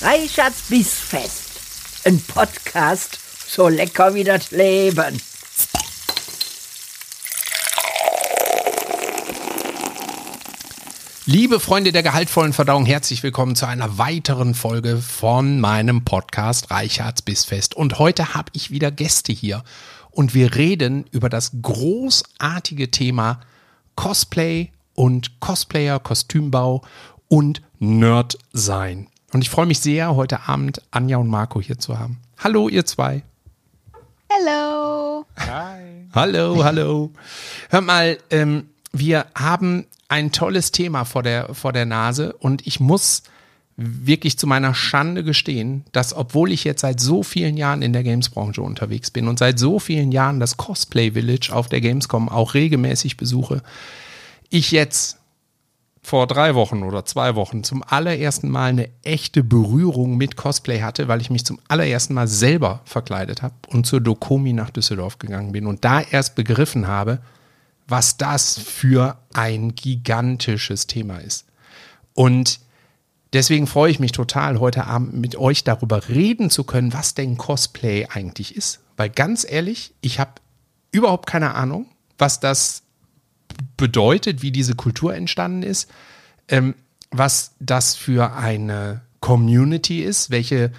Reichards Bissfest. Ein Podcast so lecker wie das Leben. Liebe Freunde der gehaltvollen Verdauung, herzlich willkommen zu einer weiteren Folge von meinem Podcast Reichards Bissfest. Und heute habe ich wieder Gäste hier und wir reden über das großartige Thema Cosplay und Cosplayer, Kostümbau und Nerd sein. Und ich freue mich sehr, heute Abend Anja und Marco hier zu haben. Hallo, ihr zwei. Hallo. Hi. Hallo, hallo. Hör mal, ähm, wir haben ein tolles Thema vor der, vor der Nase und ich muss wirklich zu meiner Schande gestehen, dass obwohl ich jetzt seit so vielen Jahren in der Gamesbranche unterwegs bin und seit so vielen Jahren das Cosplay Village auf der Gamescom auch regelmäßig besuche, ich jetzt vor drei Wochen oder zwei Wochen zum allerersten Mal eine echte Berührung mit Cosplay hatte, weil ich mich zum allerersten Mal selber verkleidet habe und zur Dokomi nach Düsseldorf gegangen bin und da erst begriffen habe, was das für ein gigantisches Thema ist. Und deswegen freue ich mich total, heute Abend mit euch darüber reden zu können, was denn Cosplay eigentlich ist. Weil ganz ehrlich, ich habe überhaupt keine Ahnung, was das bedeutet, wie diese Kultur entstanden ist, ähm, was das für eine Community ist, welche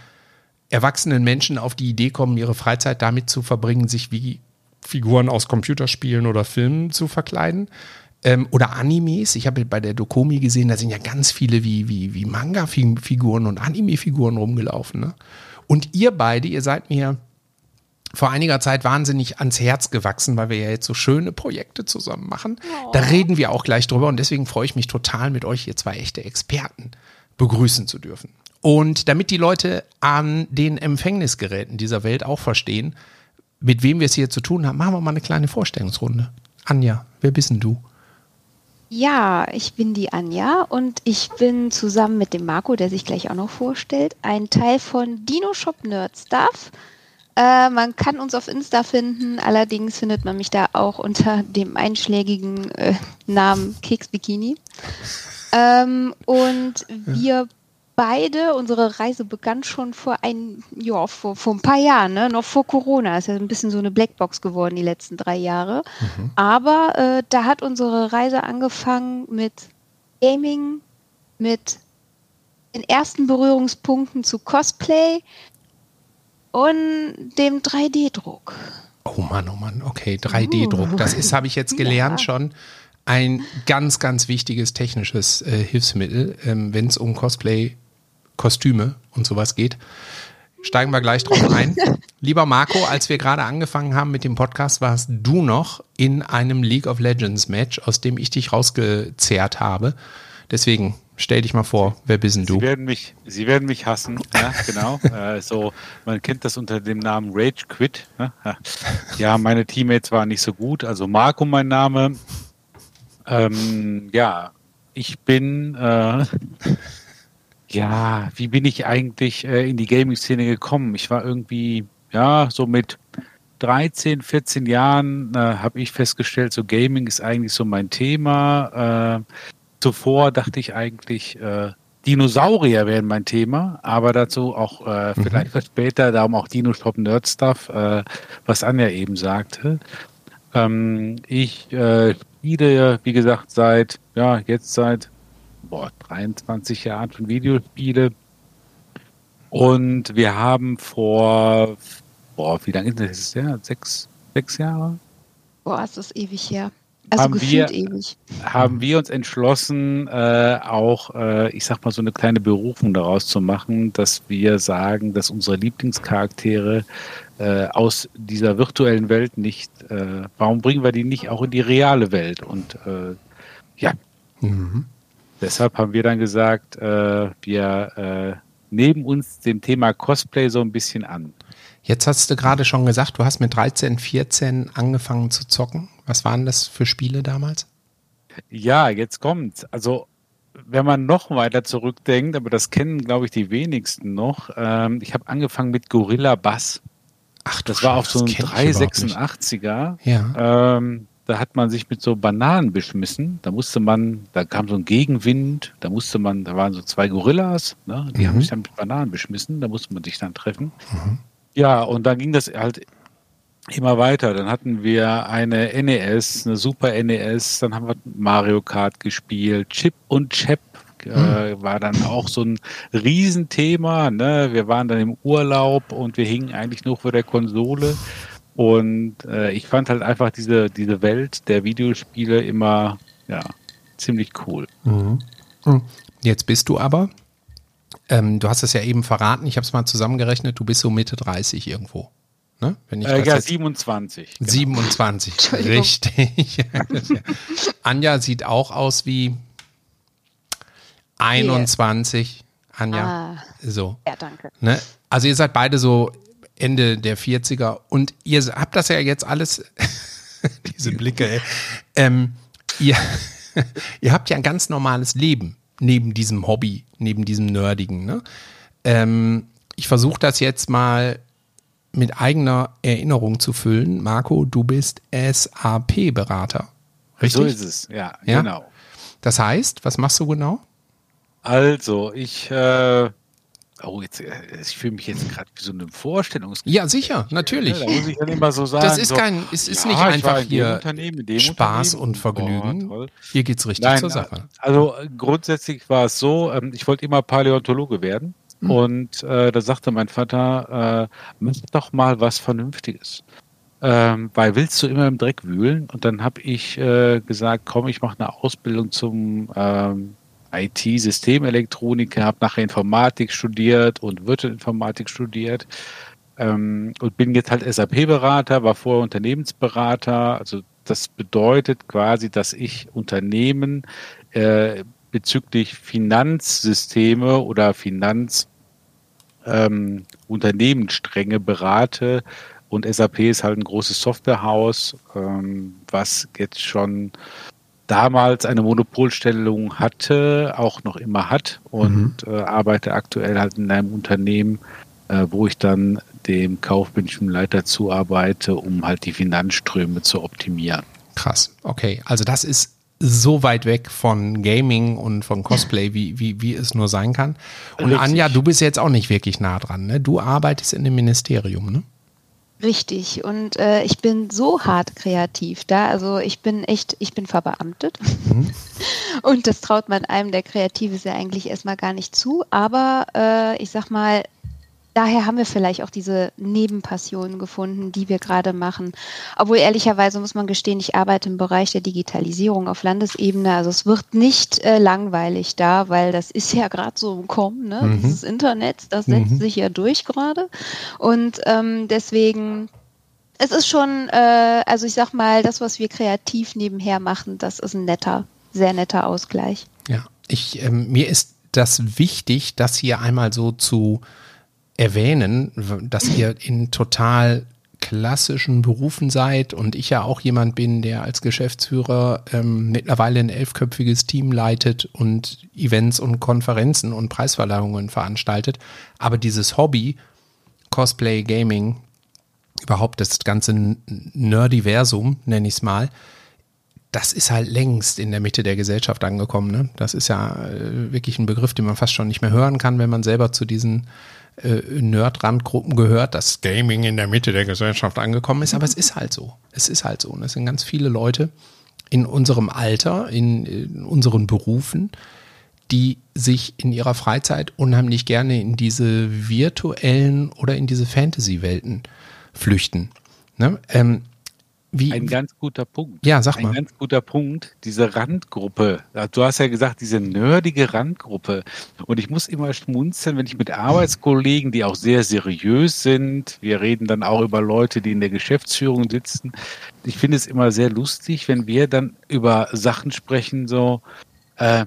erwachsenen Menschen auf die Idee kommen, ihre Freizeit damit zu verbringen, sich wie Figuren aus Computerspielen oder Filmen zu verkleiden. Ähm, oder Animes. Ich habe bei der Dokomi gesehen, da sind ja ganz viele wie, wie, wie Manga-Figuren und Anime-Figuren rumgelaufen. Ne? Und ihr beide, ihr seid mir vor einiger Zeit wahnsinnig ans Herz gewachsen, weil wir ja jetzt so schöne Projekte zusammen machen. Oh. Da reden wir auch gleich drüber und deswegen freue ich mich total, mit euch hier zwei echte Experten begrüßen zu dürfen. Und damit die Leute an den Empfängnisgeräten dieser Welt auch verstehen, mit wem wir es hier zu tun haben, machen wir mal eine kleine Vorstellungsrunde. Anja, wer bist denn du? Ja, ich bin die Anja und ich bin zusammen mit dem Marco, der sich gleich auch noch vorstellt, ein Teil von Dino Shop Nerd Stuff. Äh, man kann uns auf Insta finden, allerdings findet man mich da auch unter dem einschlägigen äh, Namen Keks Bikini. Ähm, und wir beide, unsere Reise begann schon vor ein, ja, vor, vor ein paar Jahren, ne? noch vor Corona. Ist ja ein bisschen so eine Blackbox geworden die letzten drei Jahre. Mhm. Aber äh, da hat unsere Reise angefangen mit Gaming, mit den ersten Berührungspunkten zu Cosplay und dem 3D-Druck. Oh Mann, oh Mann, okay, 3D-Druck. Das ist, habe ich jetzt gelernt ja. schon, ein ganz, ganz wichtiges technisches äh, Hilfsmittel, ähm, wenn es um Cosplay Kostüme und sowas geht. Steigen wir gleich drauf ein. Lieber Marco, als wir gerade angefangen haben mit dem Podcast, warst du noch in einem League of Legends Match, aus dem ich dich rausgezehrt habe. Deswegen stell dich mal vor, wer bist denn du? Sie werden mich, Sie werden mich hassen, ja, genau. äh, so, man kennt das unter dem Namen Rage Quit. Ne? Ja, meine Teammates waren nicht so gut. Also Marco, mein Name. Ähm, ja, ich bin äh, ja, wie bin ich eigentlich äh, in die Gaming-Szene gekommen? Ich war irgendwie, ja, so mit 13, 14 Jahren äh, habe ich festgestellt, so Gaming ist eigentlich so mein Thema. Zuvor dachte ich eigentlich, äh, Dinosaurier wären mein Thema, aber dazu auch äh, mhm. vielleicht was später, darum auch Dino Shop Nerd Stuff, äh, was Anja eben sagte. Ähm, ich äh, spiele, wie gesagt, seit, ja, jetzt seit boah, 23 Jahren schon Videospiele. Und wir haben vor, boah, wie lange ist das her? Sechs, sechs Jahre? Boah, ist das ewig her. Also haben wir, ewig. Haben wir uns entschlossen, äh, auch, äh, ich sag mal, so eine kleine Berufung daraus zu machen, dass wir sagen, dass unsere Lieblingscharaktere äh, aus dieser virtuellen Welt nicht, äh, warum bringen wir die nicht auch in die reale Welt? Und äh, ja, mhm. Deshalb haben wir dann gesagt, äh, wir äh, nehmen uns dem Thema Cosplay so ein bisschen an. Jetzt hast du gerade schon gesagt, du hast mit 13, 14 angefangen zu zocken. Was waren das für Spiele damals? Ja, jetzt kommt's. Also wenn man noch weiter zurückdenkt, aber das kennen, glaube ich, die wenigsten noch. Ähm, ich habe angefangen mit Gorilla Bass. Ach, das war auf so einem 386er. Ja. Ähm, da hat man sich mit so Bananen beschmissen. Da musste man, da kam so ein Gegenwind, da musste man, da waren so zwei Gorillas, ne? die Mhm. haben sich dann mit Bananen beschmissen, da musste man sich dann treffen. Ja, und dann ging das halt immer weiter. Dann hatten wir eine NES, eine Super NES, dann haben wir Mario Kart gespielt, Chip und Chap äh, war dann auch so ein Riesenthema. Ne? Wir waren dann im Urlaub und wir hingen eigentlich nur vor der Konsole. Und äh, ich fand halt einfach diese, diese Welt der Videospiele immer ja, ziemlich cool. Jetzt bist du aber, ähm, du hast es ja eben verraten, ich habe es mal zusammengerechnet, du bist so Mitte 30 irgendwo. Ne? Wenn ich Äh, das ja, jetzt- 27. genau. 27. Entschuldigung. Richtig. Anja sieht auch aus wie 21. Anja. Ah, So. ja, danke. Ne? Also ihr seid beide so Ende der 40er und ihr habt das ja jetzt alles, diese Blicke, ey. Ähm, ihr, ihr habt ja ein ganz normales Leben neben diesem Hobby, neben diesem Nerdigen. Ne? Ähm, ich versuche das jetzt mal mit eigener Erinnerung zu füllen. Marco, du bist SAP-Berater. Richtig? So ist es, ja, Ja? genau. Das heißt, was machst du genau? Also, ich, äh, oh, jetzt, äh, ich fühle mich jetzt gerade wie so eine Vorstellungsgespräch. Ja, sicher, natürlich. Da muss ich dann immer so sagen. Das ist so, kein, es ist ja, nicht einfach hier Spaß und Vergnügen. Toll. Hier geht's richtig Nein, zur Sache. Also äh, grundsätzlich war es so, ähm, ich wollte immer Paläontologe werden. Hm. Und äh, da sagte mein Vater, äh, mach doch mal was Vernünftiges. Ähm, weil willst du immer im Dreck wühlen? Und dann habe ich äh, gesagt, komm, ich mache eine Ausbildung zum ähm, IT-Systemelektroniker, habe nachher Informatik studiert und Wirtschaftsinformatik studiert ähm, und bin jetzt halt SAP-Berater, war vorher Unternehmensberater. Also das bedeutet quasi, dass ich Unternehmen äh, bezüglich Finanzsysteme oder Finanz ähm, Unternehmensstränge berate. Und SAP ist halt ein großes Softwarehaus, ähm, was jetzt schon damals eine Monopolstellung hatte, auch noch immer hat und äh, arbeite aktuell halt in einem Unternehmen, äh, wo ich dann dem kaufmännischen Leiter zuarbeite, um halt die Finanzströme zu optimieren. Krass. Okay. Also das ist so weit weg von Gaming und von Cosplay, wie, wie, wie es nur sein kann. Und Richtig. Anja, du bist jetzt auch nicht wirklich nah dran. Ne? Du arbeitest in dem Ministerium, ne? Richtig. Und äh, ich bin so hart kreativ da. Also ich bin echt, ich bin verbeamtet. Und das traut man einem, der kreativ ist, ja eigentlich erstmal gar nicht zu. Aber äh, ich sag mal, daher haben wir vielleicht auch diese Nebenpassionen gefunden, die wir gerade machen. Obwohl ehrlicherweise muss man gestehen, ich arbeite im Bereich der Digitalisierung auf Landesebene. Also es wird nicht äh, langweilig da, weil das ist ja gerade so im Kommen. Ne? Mhm. Dieses Internet, das setzt Mhm. sich ja durch gerade. Und ähm, deswegen, es ist schon, äh, also ich sag mal, das, was wir kreativ nebenher machen, das ist ein netter, sehr netter Ausgleich. Ja. Ich, ähm, mir ist das wichtig, das hier einmal so zu erwähnen, dass ihr in total klassischen Berufen seid und ich ja auch jemand bin, der als Geschäftsführer ähm, mittlerweile ein elfköpfiges Team leitet und Events und Konferenzen und Preisverleihungen veranstaltet. Aber dieses Hobby, Cosplay, Gaming, überhaupt das ganze Nerdiversum, nenne ich es mal, das ist halt längst in der Mitte der Gesellschaft angekommen. Ne? Das ist ja äh, wirklich ein Begriff, den man fast schon nicht mehr hören kann, wenn man selber zu diesen äh, Nerd-Randgruppen gehört, dass Gaming in der Mitte der Gesellschaft angekommen ist. Aber es ist halt so. Es ist halt so. Und es sind ganz viele Leute in unserem Alter, in, in unseren Berufen, die sich in ihrer Freizeit unheimlich gerne in diese virtuellen oder in diese Fantasy-Welten flüchten. Ne? Ähm, wie, Ein ganz guter Punkt. Ja, sag Ein mal. ganz guter Punkt. Diese Randgruppe. Du hast ja gesagt, diese nerdige Randgruppe. Und ich muss immer schmunzeln, wenn ich mit Arbeitskollegen, die auch sehr seriös sind, wir reden dann auch über Leute, die in der Geschäftsführung sitzen. Ich finde es immer sehr lustig, wenn wir dann über Sachen sprechen, so, äh,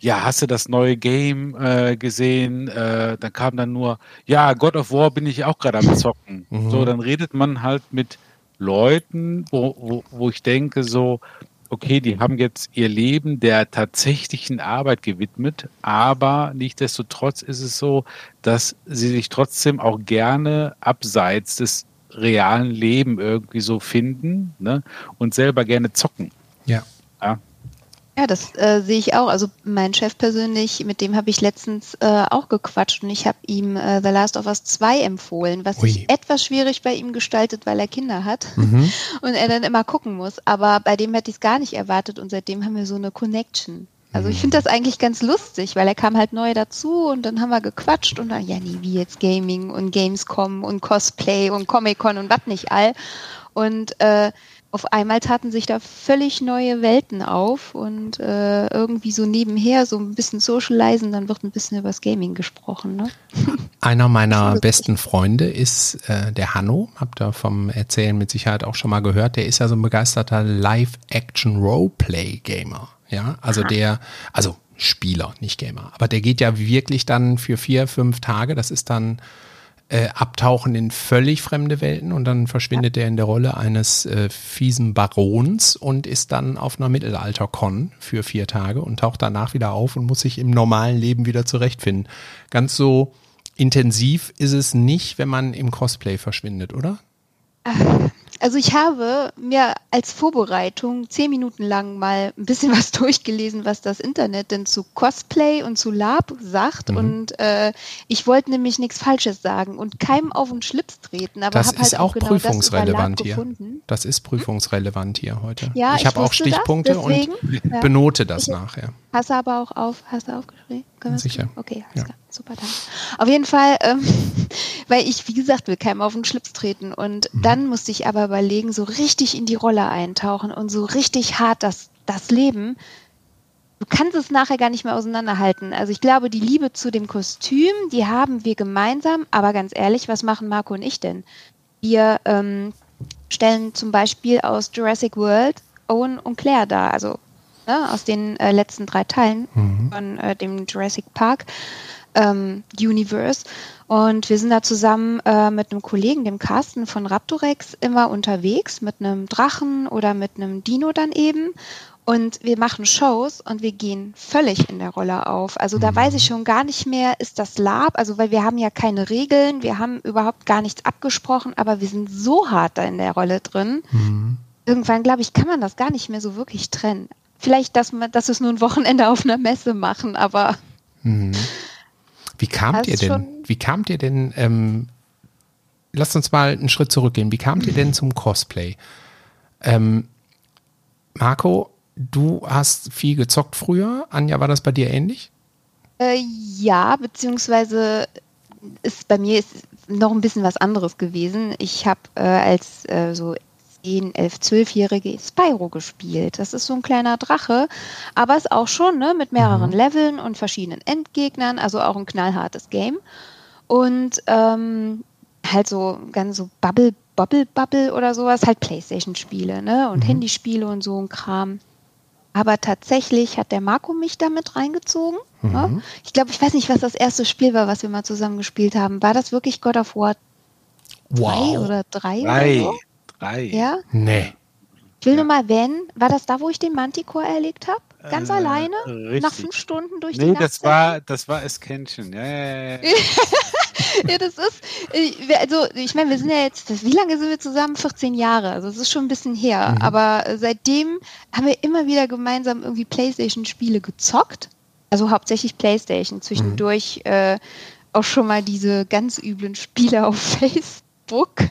ja, hast du das neue Game äh, gesehen? Äh, dann kam dann nur, ja, God of War bin ich auch gerade am Zocken. Mhm. So, dann redet man halt mit Leuten, wo, wo, wo ich denke, so, okay, die haben jetzt ihr Leben der tatsächlichen Arbeit gewidmet, aber nichtsdestotrotz ist es so, dass sie sich trotzdem auch gerne abseits des realen Leben irgendwie so finden ne? und selber gerne zocken. Ja. ja. Ja, das äh, sehe ich auch. Also mein Chef persönlich, mit dem habe ich letztens äh, auch gequatscht und ich habe ihm äh, The Last of Us 2 empfohlen, was Ui. sich etwas schwierig bei ihm gestaltet, weil er Kinder hat Mhm. und er dann immer gucken muss. Aber bei dem hätte ich es gar nicht erwartet und seitdem haben wir so eine Connection. Also ich finde das eigentlich ganz lustig, weil er kam halt neu dazu und dann haben wir gequatscht und dann, ja, nee, wie jetzt Gaming und Gamescom und Cosplay und Comic-Con und was nicht all. Und äh, auf einmal taten sich da völlig neue Welten auf und äh, irgendwie so nebenher so ein bisschen socialisen, dann wird ein bisschen übers Gaming gesprochen. Ne? Einer meiner besten Freunde ist äh, der Hanno. Habt ihr vom Erzählen mit Sicherheit auch schon mal gehört. Der ist ja so ein begeisterter Live-Action-Roleplay-Gamer. Ja, also der, also Spieler, nicht Gamer. Aber der geht ja wirklich dann für vier, fünf Tage. Das ist dann äh, Abtauchen in völlig fremde Welten und dann verschwindet er in der Rolle eines äh, fiesen Barons und ist dann auf einer Mittelalter-Con für vier Tage und taucht danach wieder auf und muss sich im normalen Leben wieder zurechtfinden. Ganz so intensiv ist es nicht, wenn man im Cosplay verschwindet, oder? Also ich habe mir als Vorbereitung zehn Minuten lang mal ein bisschen was durchgelesen, was das Internet denn zu Cosplay und zu Lab sagt. Mhm. Und äh, ich wollte nämlich nichts Falsches sagen und keinem auf den Schlips treten. Aber Das habe ist halt auch genau das über prüfungsrelevant Lab hier. gefunden. Das ist prüfungsrelevant hier heute. Ja, ich ich habe auch das, Stichpunkte und deswegen, ja. benote das Ich- nachher. Hast du aber auch auf, hast du aufgeschrieben? Können Sicher. Okay, alles Ja. klar. Super, danke. Auf jeden Fall, ähm, weil ich, wie gesagt, will keinem auf den Schlips treten. Und Mhm. dann musste ich aber überlegen, so richtig in die Rolle eintauchen und so richtig hart das, das Leben. Du kannst es nachher gar nicht mehr auseinanderhalten. Also ich glaube, die Liebe zu dem Kostüm, die haben wir gemeinsam. Aber ganz ehrlich, was machen Marco und ich denn? Wir ähm, stellen zum Beispiel aus Jurassic World Owen und Claire dar. Also ne, aus den äh, letzten drei Teilen von äh, dem Jurassic Park ähm, Universe. Und wir sind da zusammen äh, mit einem Kollegen, dem Carsten von Raptorex, immer unterwegs mit einem Drachen oder mit einem Dino dann eben. Und wir machen Shows und wir gehen völlig in der Rolle auf. Also da weiß ich schon gar nicht mehr, ist das Lab, also weil wir haben ja keine Regeln, wir haben überhaupt gar nichts abgesprochen, aber wir sind so hart da in der Rolle drin. Irgendwann, glaube ich, kann man das gar nicht mehr so wirklich trennen. Vielleicht, dass, man, dass wir es nur ein Wochenende auf einer Messe machen, aber Wie kamt Das ihr denn? Wie kamt ihr denn? Ähm, lasst uns mal einen Schritt zurückgehen. Wie kamt ihr denn zum Cosplay? Ähm, Marco, du hast viel gezockt früher. Anja, war das bei dir ähnlich? Äh, ja, beziehungsweise ist bei mir ist noch ein bisschen was anderes gewesen. Ich habe äh, als äh, so 10, 11, 12-Jährige Spyro gespielt. Das ist so ein kleiner Drache, aber ist auch schon ne, mit mehreren Leveln und verschiedenen Endgegnern, also auch ein knallhartes Game. Und ähm, halt so ganz so Bubble, Bubble, Bubble oder sowas, halt Playstation-Spiele ne? und Handyspiele und so ein Kram. Aber tatsächlich hat der Marco mich damit reingezogen. Ne? Ich glaube, ich weiß nicht, was das erste Spiel war, was wir mal zusammen gespielt haben. War das wirklich God of War 2 oder 3 Drei. oder so? Drei. Ja? Nee. Ich will nur mal erwähnen, war das da, wo ich den Manticore erlegt habe? Ganz Äh, alleine? richtig. Nach fünf Stunden durch die Nee, Nacht? das war, das war Escansion. Ja, ja, ja, ja. ja, das ist, wir- also ich meine, wir sind ja jetzt, wie lange sind wir zusammen? 14 Jahre, also es ist schon ein bisschen her. Aber äh, seitdem haben wir immer wieder gemeinsam irgendwie Playstation-Spiele gezockt. Also hauptsächlich Playstation. Zwischendurch äh, auch schon mal diese ganz üblen Spiele auf Facebook,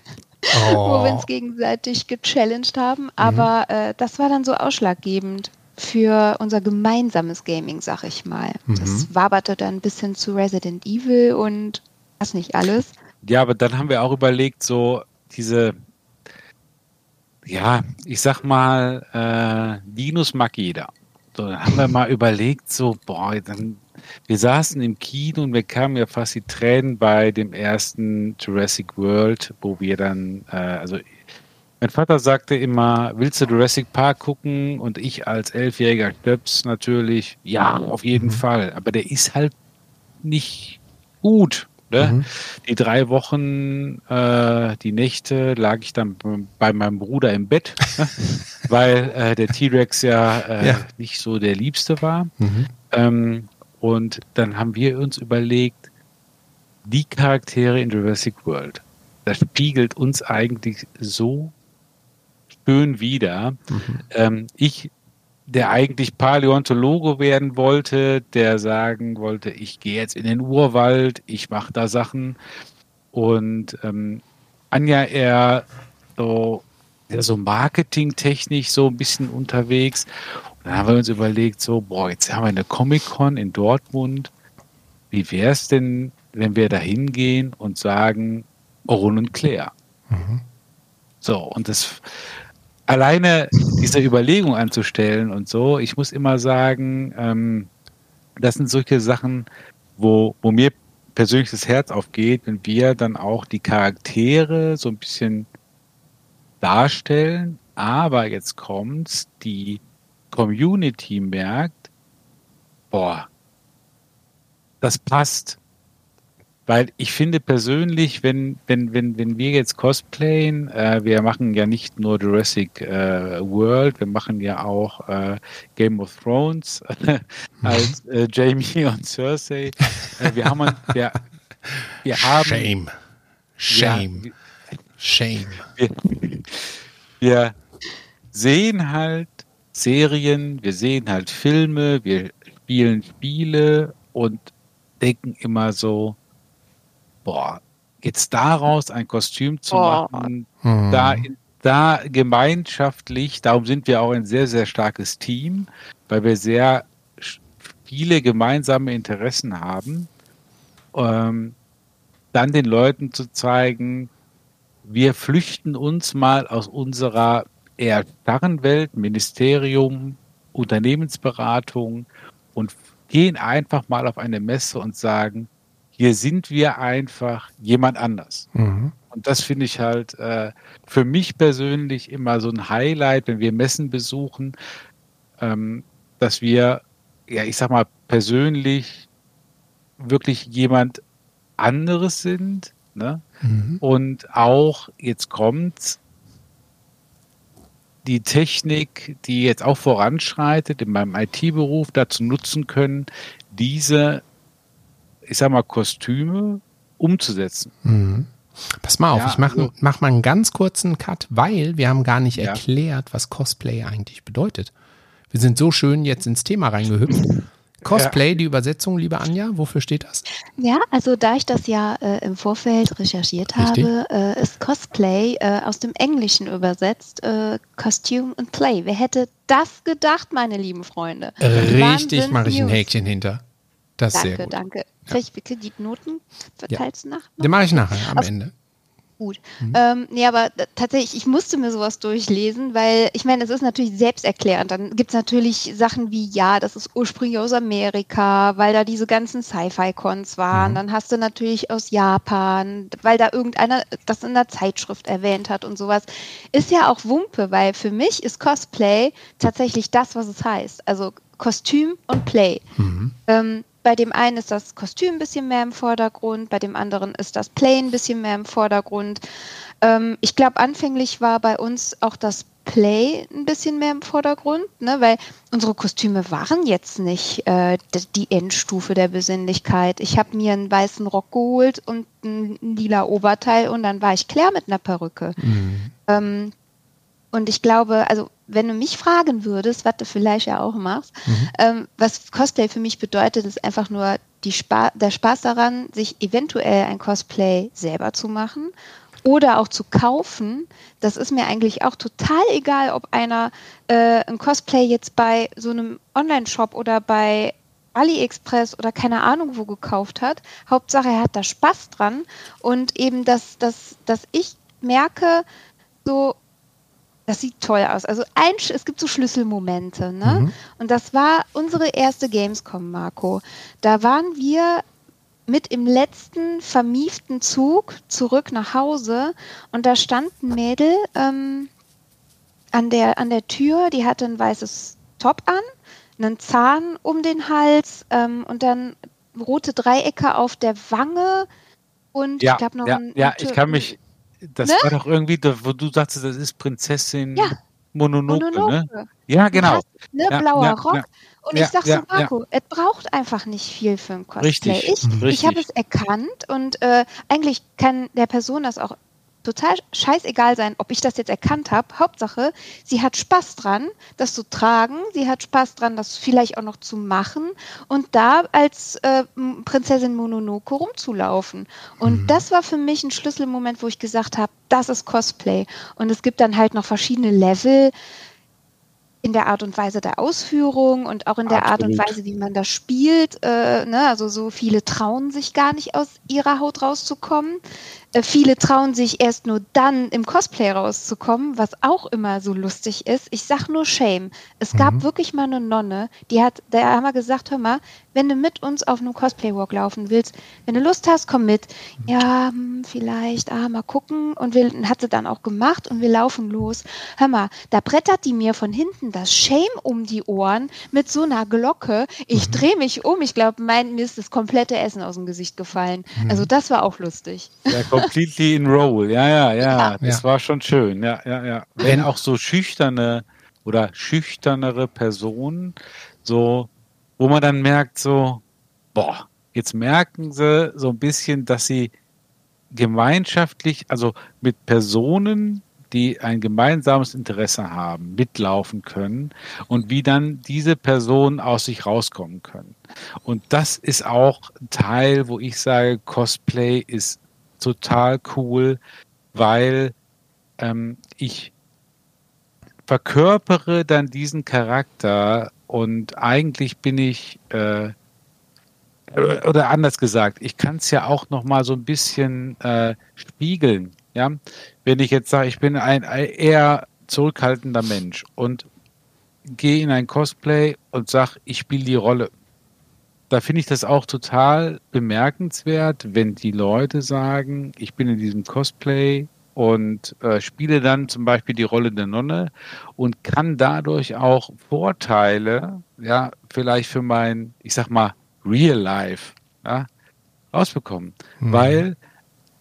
wo wir uns gegenseitig gechallenged haben. Aber äh, das war dann so ausschlaggebend für unser gemeinsames Gaming, sag ich mal. Das waberte dann bis hin zu Resident Evil und was nicht alles. Ja, aber dann haben wir auch überlegt, so diese, ja, ich sag mal, äh, Dinos mag jeder. So, dann haben wir mal überlegt, so, boah, dann, wir saßen im Kino und wir kamen ja fast die Tränen bei dem ersten Jurassic World, wo wir dann, äh, also mein Vater sagte immer, willst du Jurassic Park gucken? Und ich als elfjähriger Stöps natürlich, ja, auf jeden Fall. Aber der ist halt nicht gut. Ne? Die drei Wochen, äh, die Nächte lag ich dann bei meinem Bruder im Bett, weil äh, der T-Rex ja, äh, Ja. nicht so der Liebste war. Ähm, und dann haben wir uns überlegt, die Charaktere in Jurassic World, das spiegelt uns eigentlich so schön wider. Mhm. Ähm, ich, der eigentlich Paläontologe werden wollte, der sagen wollte, ich gehe jetzt in den Urwald, ich mache da Sachen. Und ähm, Anja eher so, ja, so marketingtechnisch so ein bisschen unterwegs. Dann haben wir uns überlegt, so, boah, jetzt haben wir eine Comic-Con in Dortmund. Wie wäre es denn, wenn wir da hingehen und sagen, Oron und Claire? Mhm. So, und das alleine diese Überlegung anzustellen und so, ich muss immer sagen, ähm, das sind solche Sachen, wo, wo mir persönlich das Herz aufgeht, wenn wir dann auch die Charaktere so ein bisschen darstellen, aber jetzt kommt's, die Community merkt, boah, das passt. Weil ich finde persönlich, wenn, wenn, wenn, wenn wir jetzt cosplayen, äh, wir machen ja nicht nur Jurassic äh, World, wir machen ja auch äh, Game of Thrones als äh, Jamie und Cersei. Äh, wir haben, wir, wir haben Shame. Shame. Wir, Shame. Wir, wir sehen halt Serien, wir sehen halt Filme, wir spielen Spiele und denken immer so, boah, jetzt daraus ein Kostüm zu Oh. machen, Hm. da, da gemeinschaftlich, darum sind wir auch ein sehr, sehr starkes Team, weil wir sehr viele gemeinsame Interessen haben, ähm, dann den Leuten zu zeigen, wir flüchten uns mal aus unserer eher starren Welt, Ministerium, Unternehmensberatung und gehen einfach mal auf eine Messe und sagen, hier sind wir einfach jemand anders. Mhm. Und das finde ich halt äh, für mich persönlich immer so ein Highlight, wenn wir Messen besuchen, ähm, dass wir, ja, ich sag mal, persönlich wirklich jemand anderes sind. Ne? Mhm. Und auch, jetzt kommt's, die Technik, die jetzt auch voranschreitet, in meinem IT-Beruf dazu nutzen können, diese, ich sag mal, Kostüme umzusetzen. Mhm. Pass mal auf, Ja, ich mache also- mach mal einen ganz kurzen Cut, weil wir haben gar nicht Ja. erklärt, was Cosplay eigentlich bedeutet. Wir sind so schön jetzt ins Thema reingehüpft. Cosplay, die Übersetzung, liebe Anja, wofür steht das? Ja, also da ich das ja äh, im Vorfeld recherchiert Richtig. habe, äh, ist Cosplay äh, aus dem Englischen übersetzt äh, Costume and Play. Wer hätte das gedacht, meine lieben Freunde? Richtig, mache ich ein. Häkchen hinter. Das ist Danke, sehr gut. danke. Vielleicht bitte die Noten verteilst du nach? Den mache ich nachher am Auf- Ende. Gut. Ähm, nee, aber tatsächlich, ich musste mir sowas durchlesen, weil ich meine, es ist natürlich selbsterklärend. Dann gibt es natürlich Sachen wie, ja, das ist ursprünglich aus Amerika, weil da diese ganzen Sci-Fi-Cons waren. Dann hast du natürlich aus Japan, weil da irgendeiner das in der Zeitschrift erwähnt hat und sowas. Ist ja auch Wumpe, weil für mich ist Cosplay tatsächlich das, was es heißt. Also Kostüm und Play. Ähm, bei dem einen ist das Kostüm ein bisschen mehr im Vordergrund, bei dem anderen ist das Play ein bisschen mehr im Vordergrund. Ähm, ich glaube, anfänglich war bei uns auch das Play ein bisschen mehr im Vordergrund, ne? weil unsere Kostüme waren jetzt nicht äh, die Endstufe der Besinnlichkeit. Ich habe mir einen weißen Rock geholt und ein lila Oberteil und dann war ich klar mit einer Perücke. Ähm, und ich glaube, also wenn du mich fragen würdest, was du vielleicht ja auch machst, ähm, was Cosplay für mich bedeutet, ist einfach nur Spa der Spaß daran, sich eventuell ein Cosplay selber zu machen oder auch zu kaufen. Das ist mir eigentlich auch total egal, ob einer äh, ein Cosplay jetzt bei so einem Online-Shop oder bei AliExpress oder keine Ahnung wo gekauft hat. Hauptsache, er hat da Spaß dran und eben, dass, dass, dass ich merke, so, das sieht toll aus. Also ein, es gibt so Schlüsselmomente, ne? Und das war unsere erste Gamescom, Marco. Da waren wir mit im letzten vermieften Zug zurück nach Hause und da stand ein Mädel ähm, an, der, an der Tür, die hatte ein weißes Top an, einen Zahn um den Hals ähm, und dann rote Dreiecke auf der Wange und ich glaube noch ja, ein, ja, ich kann mich, das Ne? war doch irgendwie, wo du sagtest, das ist Prinzessin Ja. Mononoke, ne? Mononoke. Ja, Du genau. hast, ne, Ja, blauer ja, Rock. ja. Und Ja, ich sag ja, so, Marco, es braucht einfach nicht viel für ein Cosplay. Richtig, ich ich richtig. habe es erkannt und äh, eigentlich kann der Person das auch total scheißegal sein, ob ich das jetzt erkannt habe. Hauptsache, sie hat Spaß dran, das zu tragen. Sie hat Spaß dran, das vielleicht auch noch zu machen und da als äh, Prinzessin Mononoke rumzulaufen. Und mhm. das war für mich ein Schlüsselmoment, wo ich gesagt habe, das ist Cosplay. Und es gibt dann halt noch verschiedene Level in der Art und Weise der Ausführung und auch in der Absolut. Art und Weise, wie man das spielt. Äh, ne? Also so viele trauen sich gar nicht aus ihrer Haut rauszukommen. Äh, viele trauen sich erst nur dann im Cosplay rauszukommen, was auch immer so lustig ist. Ich sag nur Shame. Es gab mhm. wirklich mal eine Nonne, die hat, da haben wir gesagt, hör mal, wenn du mit uns auf einem Cosplay-Walk laufen willst, wenn du Lust hast, komm mit. Ja, hm, vielleicht, ah, mal gucken. Und wir, hat sie dann auch gemacht und wir laufen los. Hör mal, da brettert die mir von hinten das Shame um die Ohren mit so einer Glocke. Ich mhm. drehe mich um. Ich glaube, mein, mir ist das komplette Essen aus dem Gesicht gefallen. Mhm. Also das war auch lustig. Ja, completely in roll. Ja, ja, ja. ja. Das ja. war schon schön. Ja, ja, ja. Wenn auch so schüchterne oder schüchternere Personen so wo man dann merkt, so, boah, jetzt merken sie so ein bisschen, dass sie gemeinschaftlich, also mit Personen, die ein gemeinsames Interesse haben, mitlaufen können und wie dann diese Personen aus sich rauskommen können. Und das ist auch ein Teil, wo ich sage, Cosplay ist total cool, weil ähm, ich verkörpere dann diesen Charakter und eigentlich bin ich, äh, oder anders gesagt, ich kann es ja auch noch mal so ein bisschen äh, spiegeln. Ja, wenn ich jetzt sage, ich bin ein eher zurückhaltender Mensch und gehe in ein Cosplay und sage, ich spiele die Rolle. Da finde ich das auch total bemerkenswert, wenn die Leute sagen, ich bin in diesem Cosplay und äh, spiele dann zum Beispiel die Rolle der Nonne und kann dadurch auch Vorteile, ja, vielleicht für mein, ich sag mal, Real Life, ja, rausbekommen. Mhm. Weil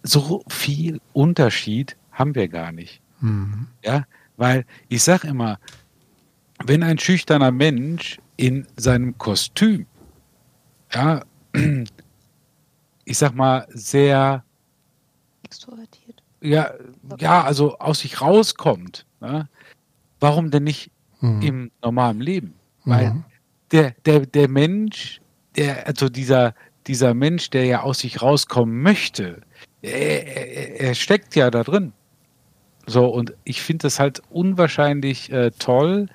so viel Unterschied haben wir gar nicht. Mhm. Ja, weil ich sag immer, wenn ein schüchterner Mensch in seinem Kostüm, ja, ich sag mal, sehr extrovertiert ja, ja, also aus sich rauskommt, ne? warum denn nicht mhm. im normalen Leben? Weil mhm. der, der, der Mensch, der, also dieser, dieser Mensch, der ja aus sich rauskommen möchte, er, er, er steckt ja da drin. So, und ich finde das halt unwahrscheinlich äh, toll,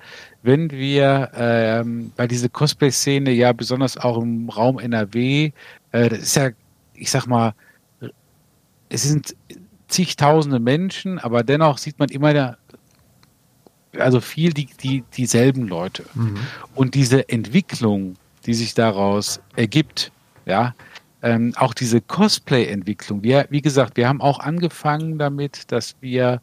wenn wir ähm, bei dieser Cosplay-Szene, ja besonders auch im Raum NRW, äh, das ist ja, ich sag mal, es sind zigtausende Menschen, aber dennoch sieht man immer da, also viel die, die, dieselben Leute. Mhm. Und diese Entwicklung, die sich daraus ergibt, ja, ähm, auch diese Cosplay-Entwicklung. Wir, wie gesagt, wir haben auch angefangen damit, dass wir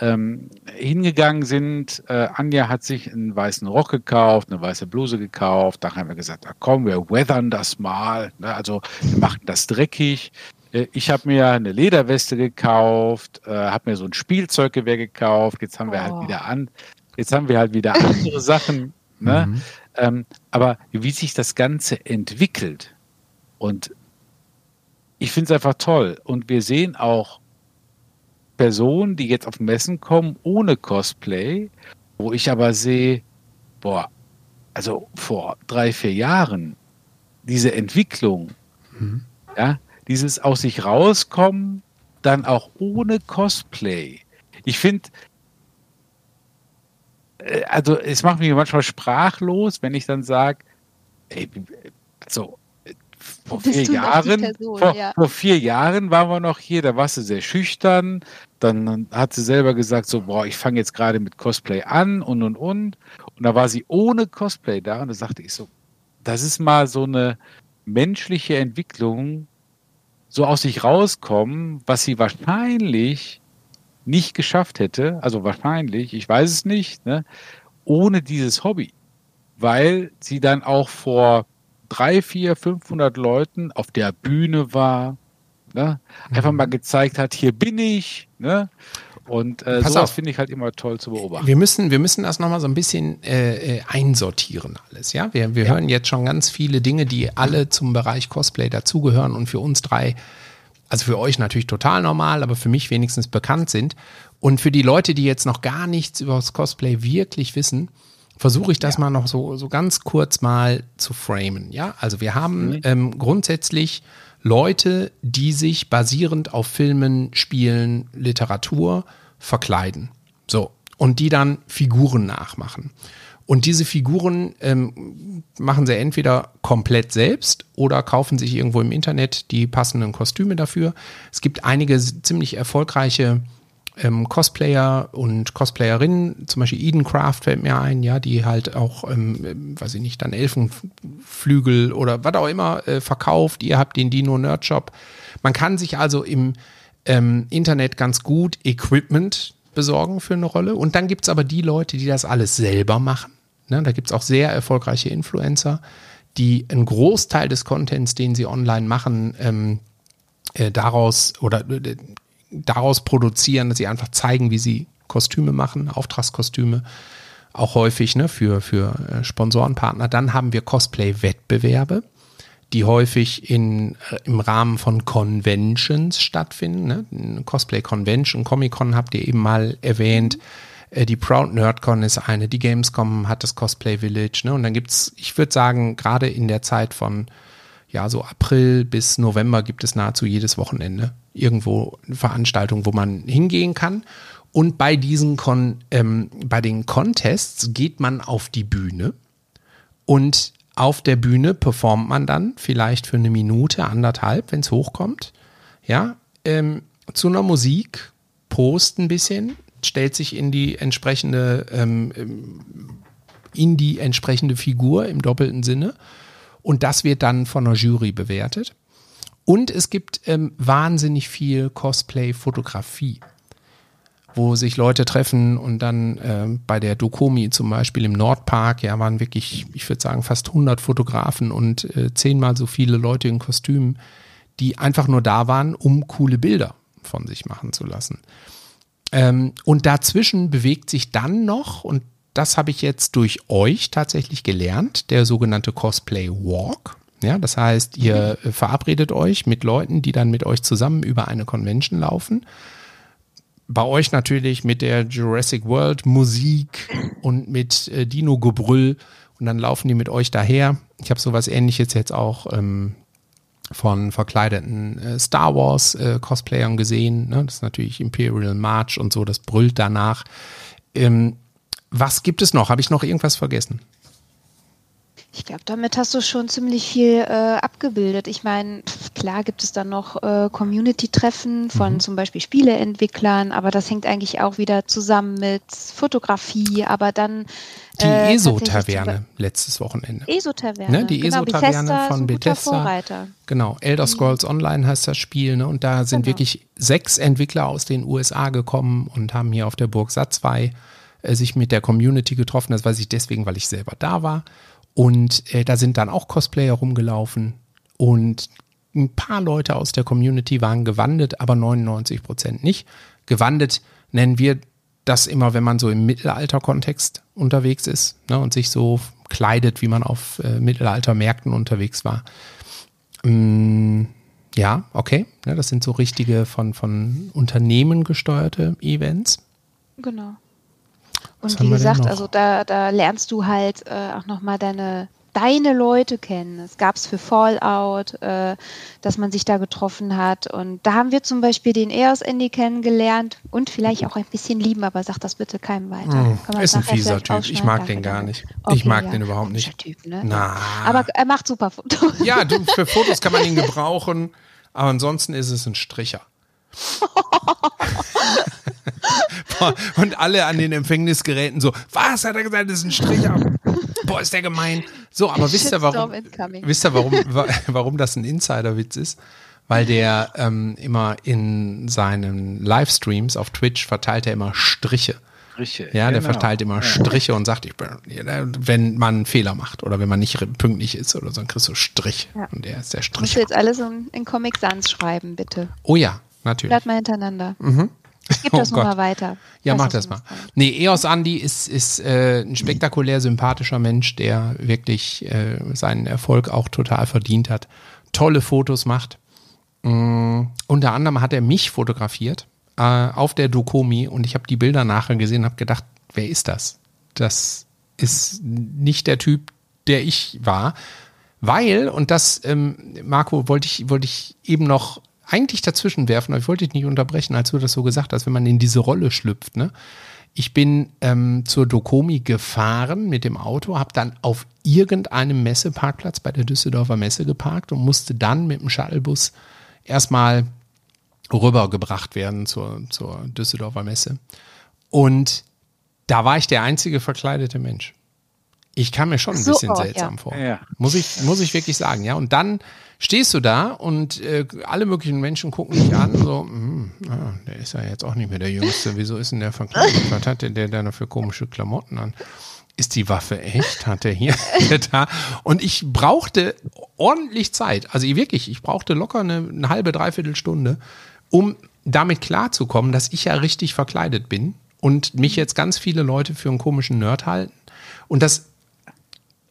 ähm, hingegangen sind. Äh, Anja hat sich einen weißen Rock gekauft, eine weiße Bluse gekauft. Da haben wir gesagt, na komm, wir weathern das mal. Ne? Also wir machen das dreckig. Äh, ich habe mir eine Lederweste gekauft, äh, habe mir so ein Spielzeuggewehr gekauft. Jetzt haben wir halt oh. halt wieder an, jetzt haben wir halt wieder andere Sachen. Ne? Mhm. Ähm, aber wie sich das Ganze entwickelt und ich finde es einfach toll. Und wir sehen auch Personen, die jetzt auf Messen kommen ohne Cosplay, wo ich aber sehe, boah, also vor drei, vier Jahren, diese Entwicklung, mhm. ja, dieses aus sich rauskommen, dann auch ohne Cosplay. Ich finde, äh, also es macht mich manchmal sprachlos, wenn ich dann sage, ey, also vor vier Jahren, Person, vor, ja. vor, vier Jahren waren wir noch hier, da warst du sehr schüchtern, dann hat sie selber gesagt so, boah, ich fange jetzt gerade mit Cosplay an und und und. Und da war sie ohne Cosplay da und da sagte ich so, das ist mal so eine menschliche Entwicklung, so aus sich rauskommen, was sie wahrscheinlich nicht geschafft hätte, also wahrscheinlich, ich weiß es nicht, ne, ohne dieses Hobby, weil sie dann auch vor drei, vier, 500 Leuten auf der Bühne war, ne, einfach mhm. mal gezeigt hat, hier bin ich, ne, und äh, Pass sowas finde ich halt immer toll zu beobachten. Wir müssen, wir müssen das nochmal so ein bisschen äh, äh, einsortieren alles. Ja, wir, wir ja. hören jetzt schon ganz viele Dinge, die alle zum Bereich Cosplay dazugehören und für uns drei also für euch natürlich total normal, aber für mich wenigstens bekannt sind. Und für die Leute, die jetzt noch gar nichts über das Cosplay wirklich wissen, versuche ich das ja. mal noch so, so ganz kurz mal zu framen. Ja, also wir haben mhm. ähm, grundsätzlich Leute, die sich basierend auf Filmen, Spielen, Literatur verkleiden. So. Und die dann Figuren nachmachen. Und diese Figuren ähm, machen sie entweder komplett selbst oder kaufen sich irgendwo im Internet die passenden Kostüme dafür. Es gibt einige ziemlich erfolgreiche ähm, Cosplayer und Cosplayerinnen, zum Beispiel Eden Craft fällt mir ein, ja, die halt auch, ähm, weiß ich nicht, dann Elfenflügel oder was auch immer äh, verkauft. Ihr habt den Dino Nerd Shop. Man kann sich also im ähm, Internet ganz gut Equipment besorgen für eine Rolle. Und dann gibt es aber die Leute, die das alles selber machen. Ne, da gibt es auch sehr erfolgreiche Influencer, die einen Großteil des Contents, den sie online machen, ähm, äh, daraus oder äh, daraus produzieren, dass sie einfach zeigen, wie sie Kostüme machen, Auftragskostüme, auch häufig ne, für, für äh, Sponsorenpartner. Dann haben wir Cosplay-Wettbewerbe, die häufig in, äh, im Rahmen von Conventions stattfinden. Ne? Cosplay Convention, Comic-Con habt ihr eben mal erwähnt. Äh, die Proud Nerdcon ist eine, die Gamescom hat das Cosplay Village, ne? Und dann gibt's, ich würde sagen, gerade in der Zeit von ja, so April bis November gibt es nahezu jedes Wochenende irgendwo Veranstaltung, wo man hingehen kann. Und bei diesen Kon ähm, bei den Contests geht man auf die Bühne und auf der Bühne performt man dann vielleicht für eine Minute, anderthalb, wenn es hochkommt. Ja, ähm, zu einer Musik, post ein bisschen, stellt sich in die entsprechende, ähm, ähm, in die entsprechende Figur im doppelten Sinne. Und das wird dann von einer Jury bewertet. Und es gibt ähm, wahnsinnig viel Cosplay-Fotografie, wo sich Leute treffen und dann ähm, bei der Dokomi zum Beispiel im Nordpark, ja, waren wirklich, ich würde sagen, fast 100 Fotografen und äh, zehnmal so viele Leute in Kostümen, die einfach nur da waren, um coole Bilder von sich machen zu lassen. Ähm, und dazwischen bewegt sich dann noch, und das habe ich jetzt durch euch tatsächlich gelernt, der sogenannte Cosplay Walk. Ja, das heißt, ihr mhm. verabredet euch mit Leuten, die dann mit euch zusammen über eine Convention laufen. Bei euch natürlich mit der Jurassic World Musik und mit äh, Dino Gebrüll und dann laufen die mit euch daher. Ich habe sowas ähnliches jetzt auch ähm, von verkleideten äh, Star Wars äh, Cosplayern gesehen. Ne? Das ist natürlich Imperial March und so, das brüllt danach. Ähm, was gibt es noch? Habe ich noch irgendwas vergessen? Ich glaube, damit hast du schon ziemlich viel äh, abgebildet. Ich meine, klar gibt es dann noch äh, Community-Treffen von mhm. zum Beispiel Spieleentwicklern, aber das hängt eigentlich auch wieder zusammen mit Fotografie, aber dann die äh, ESO-Taverne letztes Wochenende. ESO-Taverne. Ne? Die genau, ESO-Taverne von Bethesda. Genau, Elder mhm. Scrolls mhm. Online heißt das Spiel. Ne? Und da sind genau. wirklich sechs Entwickler aus den USA gekommen und haben hier auf der Burg Satzwei äh, sich mit der Community getroffen. Das weiß ich deswegen, weil ich selber da war. Und äh, da sind dann auch Cosplayer rumgelaufen und ein paar Leute aus der Community waren gewandet, aber 99 Prozent nicht. Gewandet nennen wir das immer, wenn man so im Mittelalter-Kontext unterwegs ist ne, und sich so kleidet, wie man auf äh, Mittelalter-Märkten unterwegs war. Mm, ja, okay. Ja, das sind so richtige von, von Unternehmen gesteuerte Events. Genau. Und wie gesagt, also da, da lernst du halt äh, auch nochmal deine, deine Leute kennen. Es gab es für Fallout, äh, dass man sich da getroffen hat. Und da haben wir zum Beispiel den EOS Andy kennengelernt und vielleicht auch ein bisschen lieben, aber sag das bitte keinem weiter. Mm, ist ein fieser Typ. Ich mag den gar nicht. Okay, ich mag ja. den überhaupt nicht. Typ, ne? Na. Aber er macht super Fotos. Ja, du, für Fotos kann man ihn gebrauchen, aber ansonsten ist es ein Stricher. Und alle an den Empfängnisgeräten so, was hat er gesagt, das ist ein Stricher. Boah, ist der gemein. So, aber wisst ihr, warum, wisst ihr, warum, warum das ein Insiderwitz ist? Weil der ähm, immer in seinen Livestreams auf Twitch verteilt er immer Striche. Striche. Ja, der genau. verteilt immer Striche und sagt, ich bin, wenn man einen Fehler macht oder wenn man nicht pünktlich ist oder so, dann kriegst du Strich. Ja. Und der ist der Strich. Musst du jetzt alles in, in Comic Sans schreiben, bitte. Oh ja, natürlich. Bleibt mal hintereinander. Mhm. Ich gebe das oh nochmal weiter. Ja, mach das mal. Nee, EOS Andy ist, ist äh, ein spektakulär sympathischer Mensch, der wirklich äh, seinen Erfolg auch total verdient hat. Tolle Fotos macht. Mm, unter anderem hat er mich fotografiert äh, auf der Dokomi und ich habe die Bilder nachher gesehen und habe gedacht, wer ist das? Das ist nicht der Typ, der ich war. Weil, und das, ähm, Marco, wollte ich, wollte ich eben noch eigentlich dazwischen werfen, aber ich wollte dich nicht unterbrechen, als du das so gesagt hast, wenn man in diese Rolle schlüpft. Ne? Ich bin ähm, zur Dokomi gefahren mit dem Auto, habe dann auf irgendeinem Messeparkplatz bei der Düsseldorfer Messe geparkt und musste dann mit dem Shuttlebus erstmal rübergebracht werden zur, zur Düsseldorfer Messe. Und da war ich der einzige verkleidete Mensch. Ich kam mir schon ein So, bisschen oh, seltsam ja. vor. Ja. Muss ich, muss ich wirklich sagen, ja. Und dann stehst du da und äh, alle möglichen Menschen gucken dich an, so, hm, ah, der ist ja jetzt auch nicht mehr der Jüngste. Wieso ist denn der verkleidet? Was hat denn der da für komische Klamotten an? Ist die Waffe echt? Hat er hier da? Und ich brauchte ordentlich Zeit. Also ich wirklich, ich brauchte locker eine, eine halbe, dreiviertel Stunde, um damit klarzukommen, dass ich ja richtig verkleidet bin und mich jetzt ganz viele Leute für einen komischen Nerd halten. Und das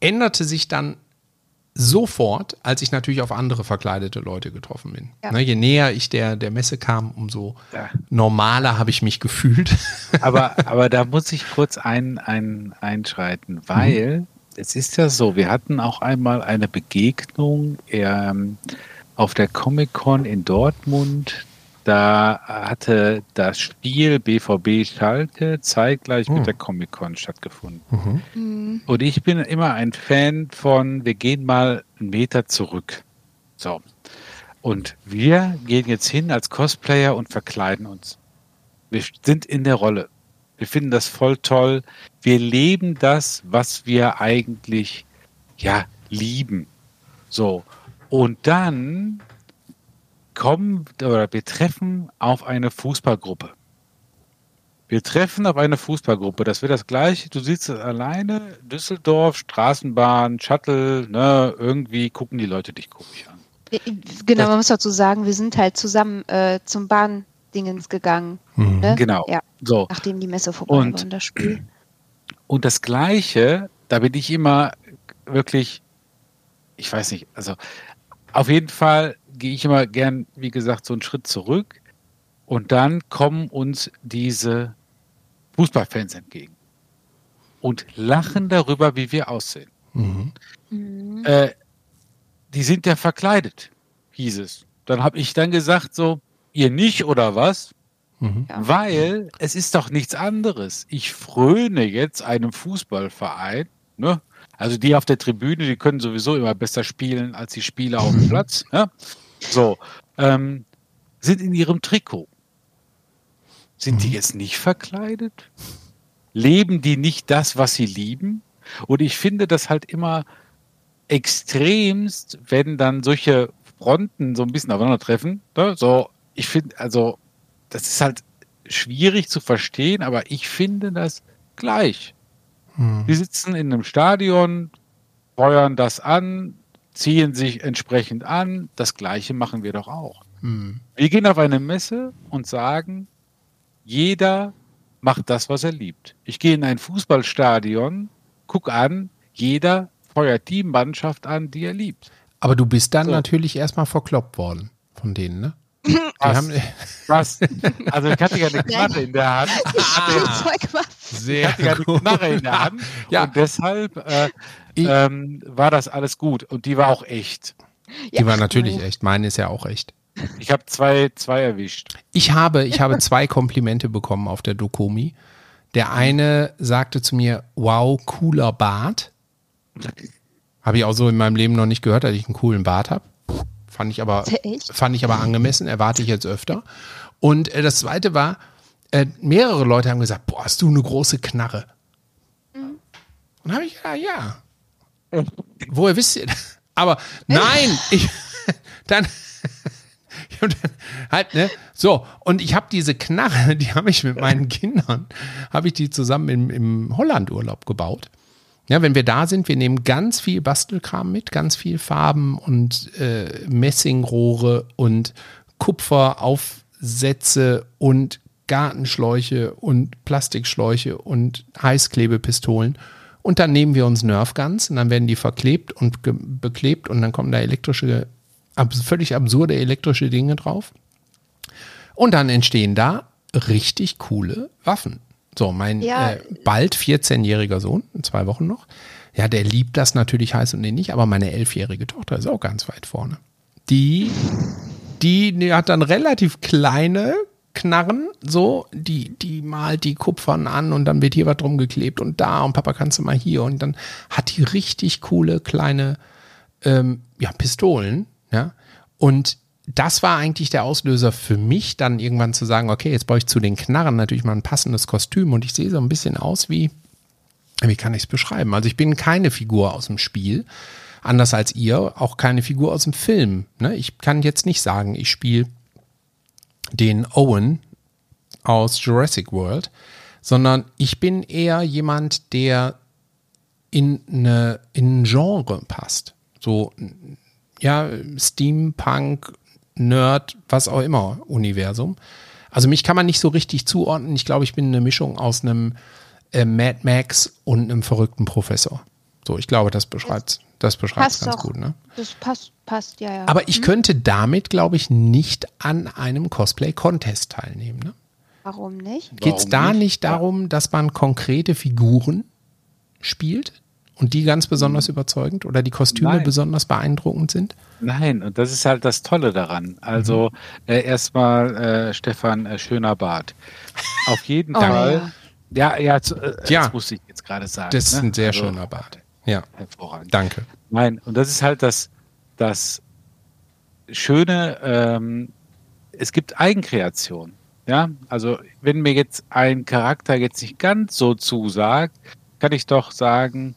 änderte sich dann sofort, als ich natürlich auf andere verkleidete Leute getroffen bin. Ja. Ne, je näher ich der, der Messe kam, umso Ja. normaler habe ich mich gefühlt. Aber, aber da muss ich kurz ein, ein, einschreiten, weil es ist ja so, wir hatten auch einmal eine Begegnung ähm, auf der Comic-Con in Dortmund. Da hatte das Spiel BVB Schalke zeitgleich mit der Comic-Con stattgefunden. Mhm. Und ich bin immer ein Fan von, wir gehen mal einen Meter zurück. So. Und wir gehen jetzt hin als Cosplayer und verkleiden uns. Wir sind in der Rolle. Wir finden das voll toll. Wir leben das, was wir eigentlich, ja, lieben. So. Und dann kommen oder wir treffen auf eine Fußballgruppe. Wir treffen auf eine Fußballgruppe. Das wird das gleiche. Du sitzt alleine, Düsseldorf, Straßenbahn, Shuttle, ne, irgendwie gucken die Leute dich komisch an. Äh, Genau, man muss dazu sagen, wir sind halt zusammen äh, zum Bahndingens gegangen, ne? Genau. Ja, So. nachdem die Messe vorbei Und- war und das Spiel. Und das Gleiche, da bin ich immer wirklich, ich weiß nicht, also auf jeden Fall gehe ich immer gern, wie gesagt, so einen Schritt zurück und dann kommen uns diese Fußballfans entgegen und lachen darüber, wie wir aussehen. Mhm. Äh, die sind ja verkleidet, hieß es. Dann habe ich dann gesagt so, ihr nicht oder was? Mhm. Ja. Weil es ist doch nichts anderes. Ich fröne jetzt einem Fußballverein, ne? Also die auf der Tribüne, die können sowieso immer besser spielen als die Spieler auf dem Platz. Ne? So, ähm, sind in ihrem Trikot. Sind die jetzt nicht verkleidet? Leben die nicht das, was sie lieben? Und ich finde das halt immer extremst, wenn dann solche Fronten so ein bisschen aufeinandertreffen. Ne? So, ich finde, also, das ist halt schwierig zu verstehen, aber ich finde das gleich. Die sitzen in einem Stadion, feuern das an, ziehen sich entsprechend an. Das Gleiche machen wir doch auch. Mhm. Wir gehen auf eine Messe und sagen, jeder macht das, was er liebt. Ich gehe in ein Fußballstadion, guck an, jeder feuert die Mannschaft an, die er liebt. Aber du bist dann So. natürlich erstmal verkloppt worden von denen, ne? Was? haben, Was? Also ich hatte ja eine Knarre in der Hand. Spielzeugwaffe. Ich sehr hatte ja eine Knarre in der Hand. Ja. Und deshalb äh, Ich- ähm, war das alles gut. Und die war auch echt. Die war natürlich echt. Meine ist ja auch echt. Ich habe zwei, zwei erwischt. Ich habe, ich habe zwei Komplimente bekommen auf der Dokomi. Der eine sagte zu mir, wow, cooler Bart. Habe ich auch so in meinem Leben noch nicht gehört, dass ich einen coolen Bart habe. Fand ich aber, Echt? fand ich aber angemessen, erwarte ich jetzt öfter. Und äh, das zweite war, äh, mehrere Leute haben gesagt, boah, hast du eine große Knarre. Und habe ich, ja, ja. Woher wisst ihr das? Aber nein, ich, dann, ich dann halt, ne, so, und ich habe diese Knarre, die habe ich mit meinen Kindern, habe ich die zusammen im, im Hollandurlaub gebaut. Ja, wenn wir da sind, wir nehmen ganz viel Bastelkram mit, ganz viel Farben und äh, Messingrohre und Kupferaufsätze und Gartenschläuche und Plastikschläuche und Heißklebepistolen. Und dann nehmen wir uns Nerfguns und dann werden die verklebt und beklebt und dann kommen da elektrische abs völlig absurde elektrische Dinge drauf. Und dann entstehen da richtig coole Waffen. So, mein Ja. äh, bald 14-jähriger Sohn, in zwei Wochen noch, ja, der liebt das natürlich heiß und nicht, aber meine elfjährige Tochter ist auch ganz weit vorne. Die, die, die hat dann relativ kleine Knarren, so, die, die malt die Kupfern an und dann wird hier was drum geklebt und da und Papa kannst du mal hier und dann hat die richtig coole kleine ähm, ja, Pistolen, ja. Und das war eigentlich der Auslöser für mich, dann irgendwann zu sagen, okay, jetzt brauche ich zu den Knarren natürlich mal ein passendes Kostüm und ich sehe so ein bisschen aus wie, wie kann ich es beschreiben? Also ich bin keine Figur aus dem Spiel, anders als ihr, auch keine Figur aus dem Film. Ne? Ich kann jetzt nicht sagen, ich spiele den Owen aus Jurassic World, sondern ich bin eher jemand, der in, eine, in ein Genre passt. So, ja, Steampunk, Nerd, was auch immer, Universum. Also mich kann man nicht so richtig zuordnen. Ich glaube, ich bin eine Mischung aus einem äh, Mad Max und einem verrückten Professor. So, ich glaube, das beschreibt das beschreibt Passt ganz doch. gut, ne? Das passt, passt, ja, ja. Aber ich könnte damit, glaube ich, nicht an einem Cosplay-Contest teilnehmen. Ne? Warum nicht? Geht es da nicht? nicht darum, dass man konkrete Figuren spielt und die ganz besonders überzeugend oder die Kostüme Nein. besonders beeindruckend sind? Nein, und das ist halt das Tolle daran. Also äh, erstmal äh, Stefan äh, schöner Bart. Auf jeden Oh, Fall. Ja, ja, zu, äh, Ja. das musste ich jetzt gerade sagen. Das ist ne? ein sehr Also, schöner Bart. Ja, Hervorragend. danke. Nein, und das ist halt das, das Schöne, ähm, es gibt Eigenkreation. Ja, also wenn mir jetzt ein Charakter jetzt nicht ganz so zusagt, kann ich doch sagen,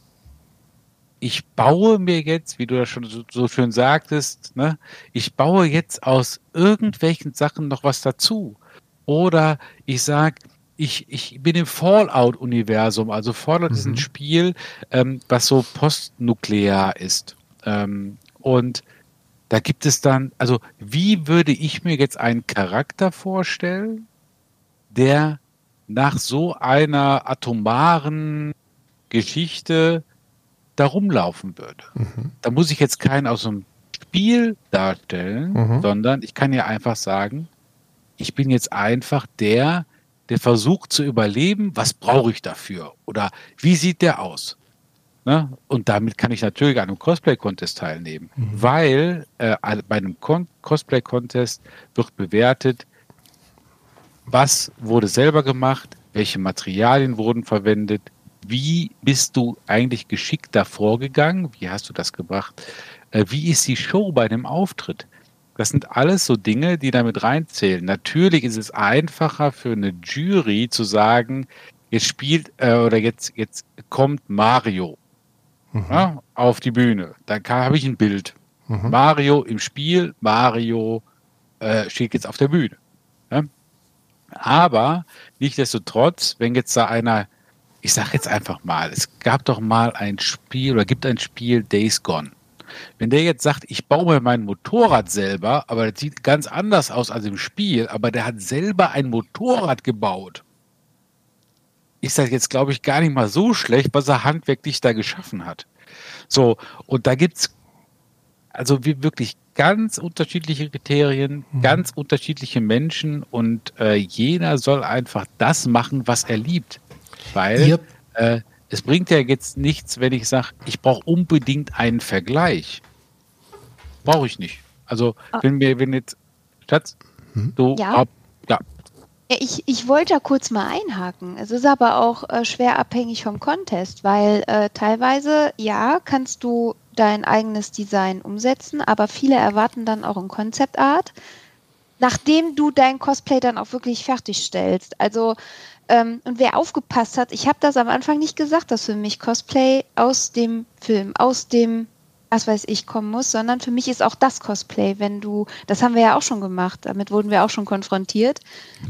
ich baue mir jetzt, wie du das schon so, so schön sagtest, ne, ich baue jetzt aus irgendwelchen Sachen noch was dazu. Oder ich sag, ich, ich bin im Fallout-Universum. Also Fallout ist ein Spiel, ähm, was so postnuklear ist. Ähm, und da gibt es dann, also wie würde ich mir jetzt einen Charakter vorstellen, der nach so einer atomaren Geschichte da rumlaufen würde? Da muss ich jetzt keinen aus dem Spiel darstellen, Mhm. sondern ich kann ja einfach sagen, ich bin jetzt einfach der, der versucht zu überleben, was brauche ich dafür? Oder wie sieht der aus? Ne? Und damit kann ich natürlich an einem Cosplay-Contest teilnehmen, weil äh, bei einem Con Cosplay-Contest wird bewertet, was wurde selber gemacht, welche Materialien wurden verwendet, wie bist du eigentlich geschickt davor gegangen, wie hast du das gebracht, äh, wie ist die Show bei dem Auftritt. Das sind alles so Dinge, die damit reinzählen. Natürlich ist es einfacher für eine Jury zu sagen, jetzt spielt äh, oder jetzt, jetzt kommt Mario ja, auf die Bühne. Da habe ich ein Bild. Mario im Spiel, Mario äh, steht jetzt auf der Bühne. Ja? Aber nichtsdestotrotz, wenn jetzt da einer, ich sage jetzt einfach mal, es gab doch mal ein Spiel oder gibt ein Spiel Days Gone. Wenn der jetzt sagt, ich baue mir mein Motorrad selber, aber das sieht ganz anders aus als im Spiel, aber der hat selber ein Motorrad gebaut, ist das jetzt, glaube ich, gar nicht mal so schlecht, was er handwerklich da geschaffen hat. So, und da gibt's also wie wirklich ganz unterschiedliche Kriterien, ganz unterschiedliche Menschen und äh, jeder soll einfach das machen, was er liebt. Weil Ihr- äh, es bringt ja jetzt nichts, wenn ich sage, ich brauche unbedingt einen Vergleich. Brauche ich nicht. Also wenn mir, wenn jetzt, Schatz, du, Ja? ab, ja, Ja, ich, ich wollte da kurz mal einhaken. Es ist aber auch äh, schwer abhängig vom Contest, weil äh, teilweise, ja, kannst du dein eigenes Design umsetzen, aber viele erwarten dann auch ein Concept Art, nachdem du dein Cosplay dann auch wirklich fertigstellst. Also, ähm, und wer aufgepasst hat, ich habe das am Anfang nicht gesagt, dass für mich Cosplay aus dem Film, aus dem was weiß ich, kommen muss, sondern für mich ist auch das Cosplay, wenn du, das haben wir ja auch schon gemacht, damit wurden wir auch schon konfrontiert,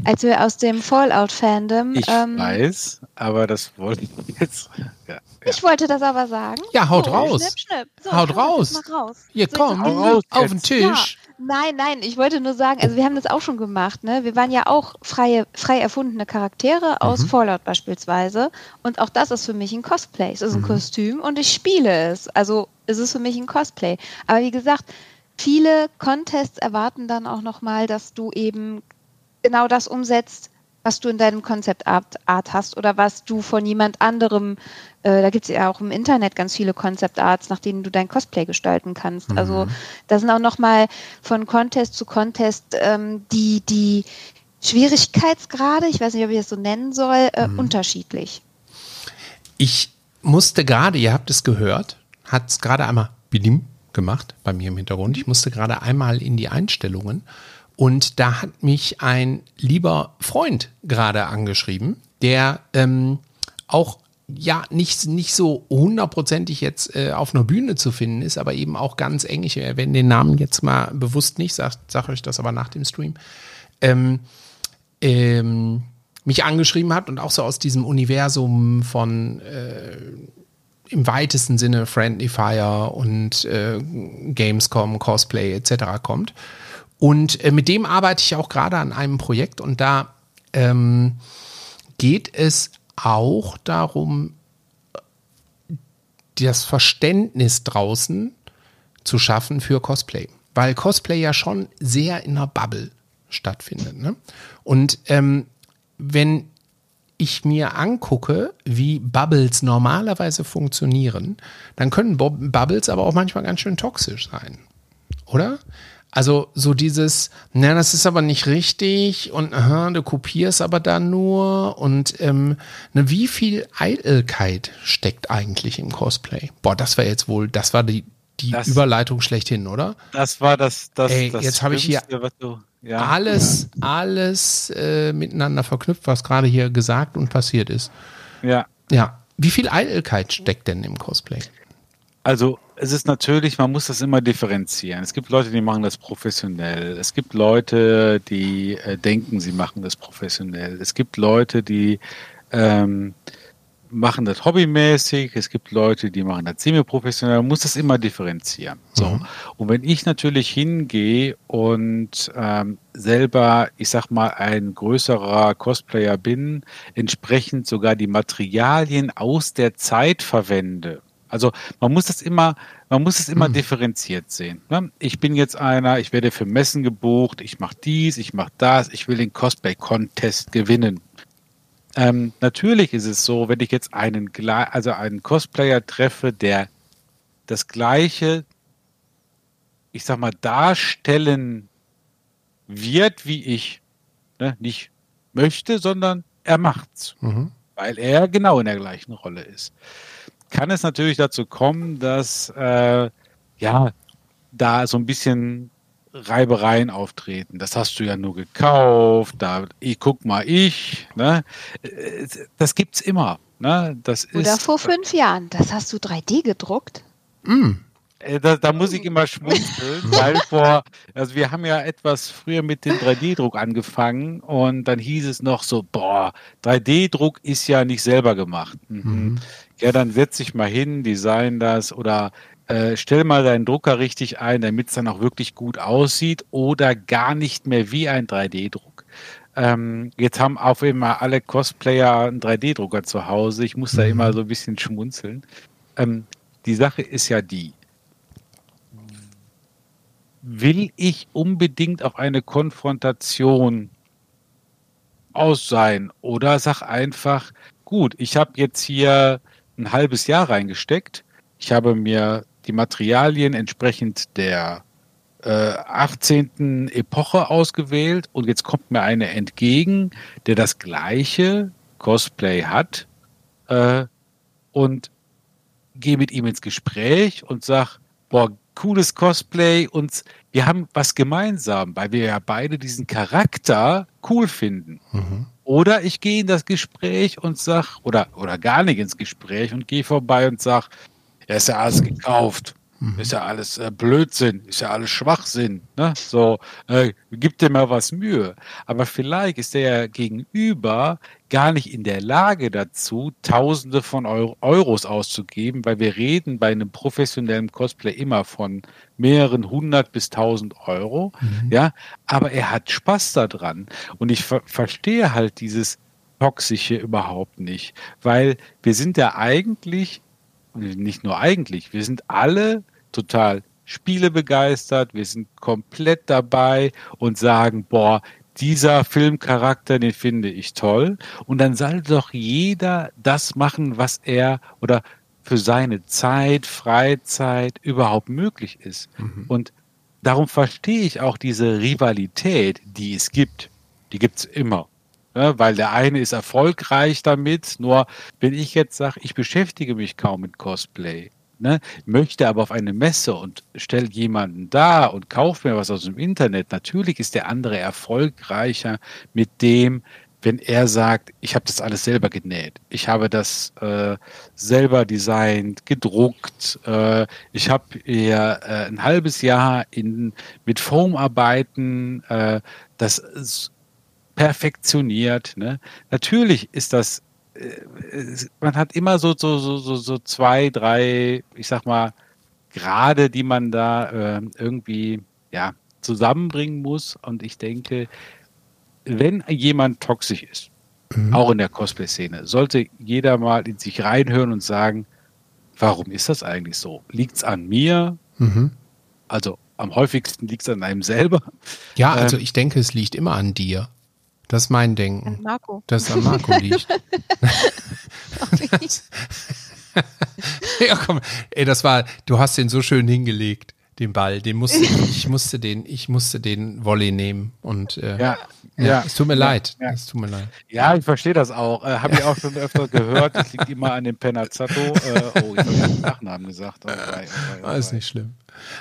als wir aus dem Fallout-Fandom, ich ähm, weiß, aber das wollte ich jetzt. Ja, ja. ich wollte das aber sagen. Ja, haut so, raus. Schnipp, schnipp. So, Haut raus. raus. Hier, So, komm, Hau raus auf den. Tisch. Nein, nein, ich wollte nur sagen, also wir haben das auch schon gemacht, ne? Wir waren ja auch freie, frei erfundene Charaktere Mhm. aus Fallout beispielsweise. Und auch das ist für mich ein Cosplay. Es ist Mhm. ein Kostüm und ich spiele es. Also es ist für mich ein Cosplay. Aber wie gesagt, viele Contests erwarten dann auch nochmal, dass du eben genau das umsetzt, was du in deinem Concept Art, Art hast oder was du von jemand anderem, äh, da gibt es ja auch im Internet ganz viele Concept Arts, nach denen du dein Cosplay gestalten kannst. Mhm. Also da sind auch nochmal von Contest zu Contest ähm, die, die Schwierigkeitsgrade, ich weiß nicht, ob ich das so nennen soll, äh, mhm. unterschiedlich. Ich musste gerade, ihr habt es gehört, hat es gerade einmal Bilim gemacht bei mir im Hintergrund. Ich musste gerade einmal in die Einstellungen und da hat mich ein lieber Freund gerade angeschrieben, der ähm, auch ja nicht, nicht so hundertprozentig jetzt äh, auf einer Bühne zu finden ist, aber eben auch ganz eng. Ich erwähne den Namen jetzt mal bewusst nicht, sag, sag euch das aber nach dem Stream. Ähm, ähm, mich angeschrieben hat und auch so aus diesem Universum von äh, im weitesten Sinne Friendly Fire und äh, Gamescom, Cosplay etc. kommt. Und äh, mit dem arbeite ich auch gerade an einem Projekt und da ähm, geht es auch darum, das Verständnis draußen zu schaffen für Cosplay. Weil Cosplay ja schon sehr in einer Bubble stattfindet. Ne? Und ähm, wenn ich mir angucke, wie Bubbles normalerweise funktionieren, dann können Bubbles aber auch manchmal ganz schön toxisch sein. Oder? Also so dieses, na, das ist aber nicht richtig und aha, du kopierst aber da nur und ähm, ne, wie viel Eitelkeit steckt eigentlich im Cosplay? Boah, das war jetzt wohl, das war die, die das, Überleitung schlechthin, oder? Das war das, das, Ey, das jetzt habe ich hier du, ja, alles, ja. alles äh, miteinander verknüpft, was gerade hier gesagt und passiert ist. Ja. Ja. Wie viel Eitelkeit steckt denn im Cosplay? Also es ist natürlich, man muss das immer differenzieren. Es gibt Leute, die machen das professionell. Es gibt Leute, die äh, denken, sie machen das professionell. Es gibt Leute, die ähm, machen das hobbymäßig. Es gibt Leute, die machen das semi-professionell. Man muss das immer differenzieren. So. Mhm. Und wenn ich natürlich hingehe und ähm, selber, ich sag mal, ein größerer Cosplayer bin, entsprechend sogar die Materialien aus der Zeit verwende, also man muss das immer, man muss es immer mhm. differenziert sehen. Ne? Ich bin jetzt einer, ich werde für Messen gebucht, ich mache dies, ich mache das, ich will den Cosplay-Contest gewinnen. Ähm, natürlich ist es so, wenn ich jetzt einen, also einen Cosplayer treffe, der das gleiche, ich sag mal, darstellen wird wie ich, ne? nicht möchte, sondern er macht's, mhm. weil er genau in der gleichen Rolle ist kann es natürlich dazu kommen, dass äh, ja da so ein bisschen Reibereien auftreten. Das hast du ja nur gekauft, da ich guck mal ich, ne? Das gibt's immer, ne? Das Oder vor fünf Jahren, das hast du 3D gedruckt? Mm. Da, da, muss ich immer schmunzeln, weil vor, also wir haben ja etwas früher mit dem 3D-Druck angefangen und dann hieß es noch so, boah, 3D-Druck ist ja nicht selber gemacht. Mhm. Mhm ja, dann setz dich mal hin, design das oder äh, stell mal deinen Drucker richtig ein, damit es dann auch wirklich gut aussieht oder gar nicht mehr wie ein 3D-Druck. Ähm, jetzt haben auf immer alle Cosplayer einen 3D-Drucker zu Hause. Ich muss da mhm. immer so ein bisschen schmunzeln. Ähm, die Sache ist ja die, will ich unbedingt auf eine Konfrontation aus sein oder sag einfach, gut, ich habe jetzt hier ein halbes Jahr reingesteckt. Ich habe mir die Materialien entsprechend der äh, 18. Epoche ausgewählt und jetzt kommt mir einer entgegen, der das gleiche Cosplay hat äh, und gehe mit ihm ins Gespräch und sag, boah, cooles Cosplay und wir haben was gemeinsam, weil wir ja beide diesen Charakter cool finden. Mhm. Oder ich gehe in das Gespräch und sag, oder, oder gar nicht ins Gespräch und gehe vorbei und sag, ja, ist ja alles gekauft. Mhm. Ist ja alles äh, Blödsinn, ist ja alles Schwachsinn. Ne? So, äh, gib dir mal was Mühe. Aber vielleicht ist der Gegenüber gar nicht in der Lage dazu, Tausende von Euro Euros auszugeben, weil wir reden bei einem professionellen Cosplay immer von mehreren hundert bis tausend Euro. Mhm. Ja, aber er hat Spaß daran. Und ich ver verstehe halt dieses Toxische überhaupt nicht, weil wir sind ja eigentlich, nicht nur eigentlich, wir sind alle total Spiele begeistert, wir sind komplett dabei und sagen, boah, dieser Filmcharakter, den finde ich toll. Und dann soll doch jeder das machen, was er oder für seine Zeit, Freizeit überhaupt möglich ist. Mhm. Und darum verstehe ich auch diese Rivalität, die es gibt. Die gibt es immer. Ja, weil der eine ist erfolgreich damit, nur wenn ich jetzt sage, ich beschäftige mich kaum mit Cosplay, ne, möchte aber auf eine Messe und stelle jemanden da und kaufe mir was aus dem Internet, natürlich ist der andere erfolgreicher mit dem, wenn er sagt, ich habe das alles selber genäht, ich habe das äh, selber designt, gedruckt, äh, ich habe äh, ein halbes Jahr in, mit Foamarbeiten äh, das perfektioniert. Ne? Natürlich ist das man hat immer so, so, so, so, zwei, drei, ich sag mal, Grade, die man da äh, irgendwie ja, zusammenbringen muss. Und ich denke, wenn jemand toxisch ist, mhm. auch in der Cosplay-Szene, sollte jeder mal in sich reinhören und sagen, warum ist das eigentlich so? Liegt es an mir? Mhm. Also am häufigsten liegt es an einem selber. Ja, also ähm, ich denke, es liegt immer an dir. Das ist mein Denken. An Marco. Dass es an Marco liegt. ja, komm. Ey, das war, du hast den so schön hingelegt, den Ball. Den musste, ich musste den, ich musste den Volley nehmen. Und äh, ja, ja, ja, es tut mir ja, leid. Ja. Es tut mir leid. Ja, ich verstehe das auch. Äh, habe ich auch schon öfter gehört. Das liegt immer an dem Penazzato. Äh, oh, ich habe den Nachnamen gesagt. Oh, oh, oh, oh, ist nicht schlimm.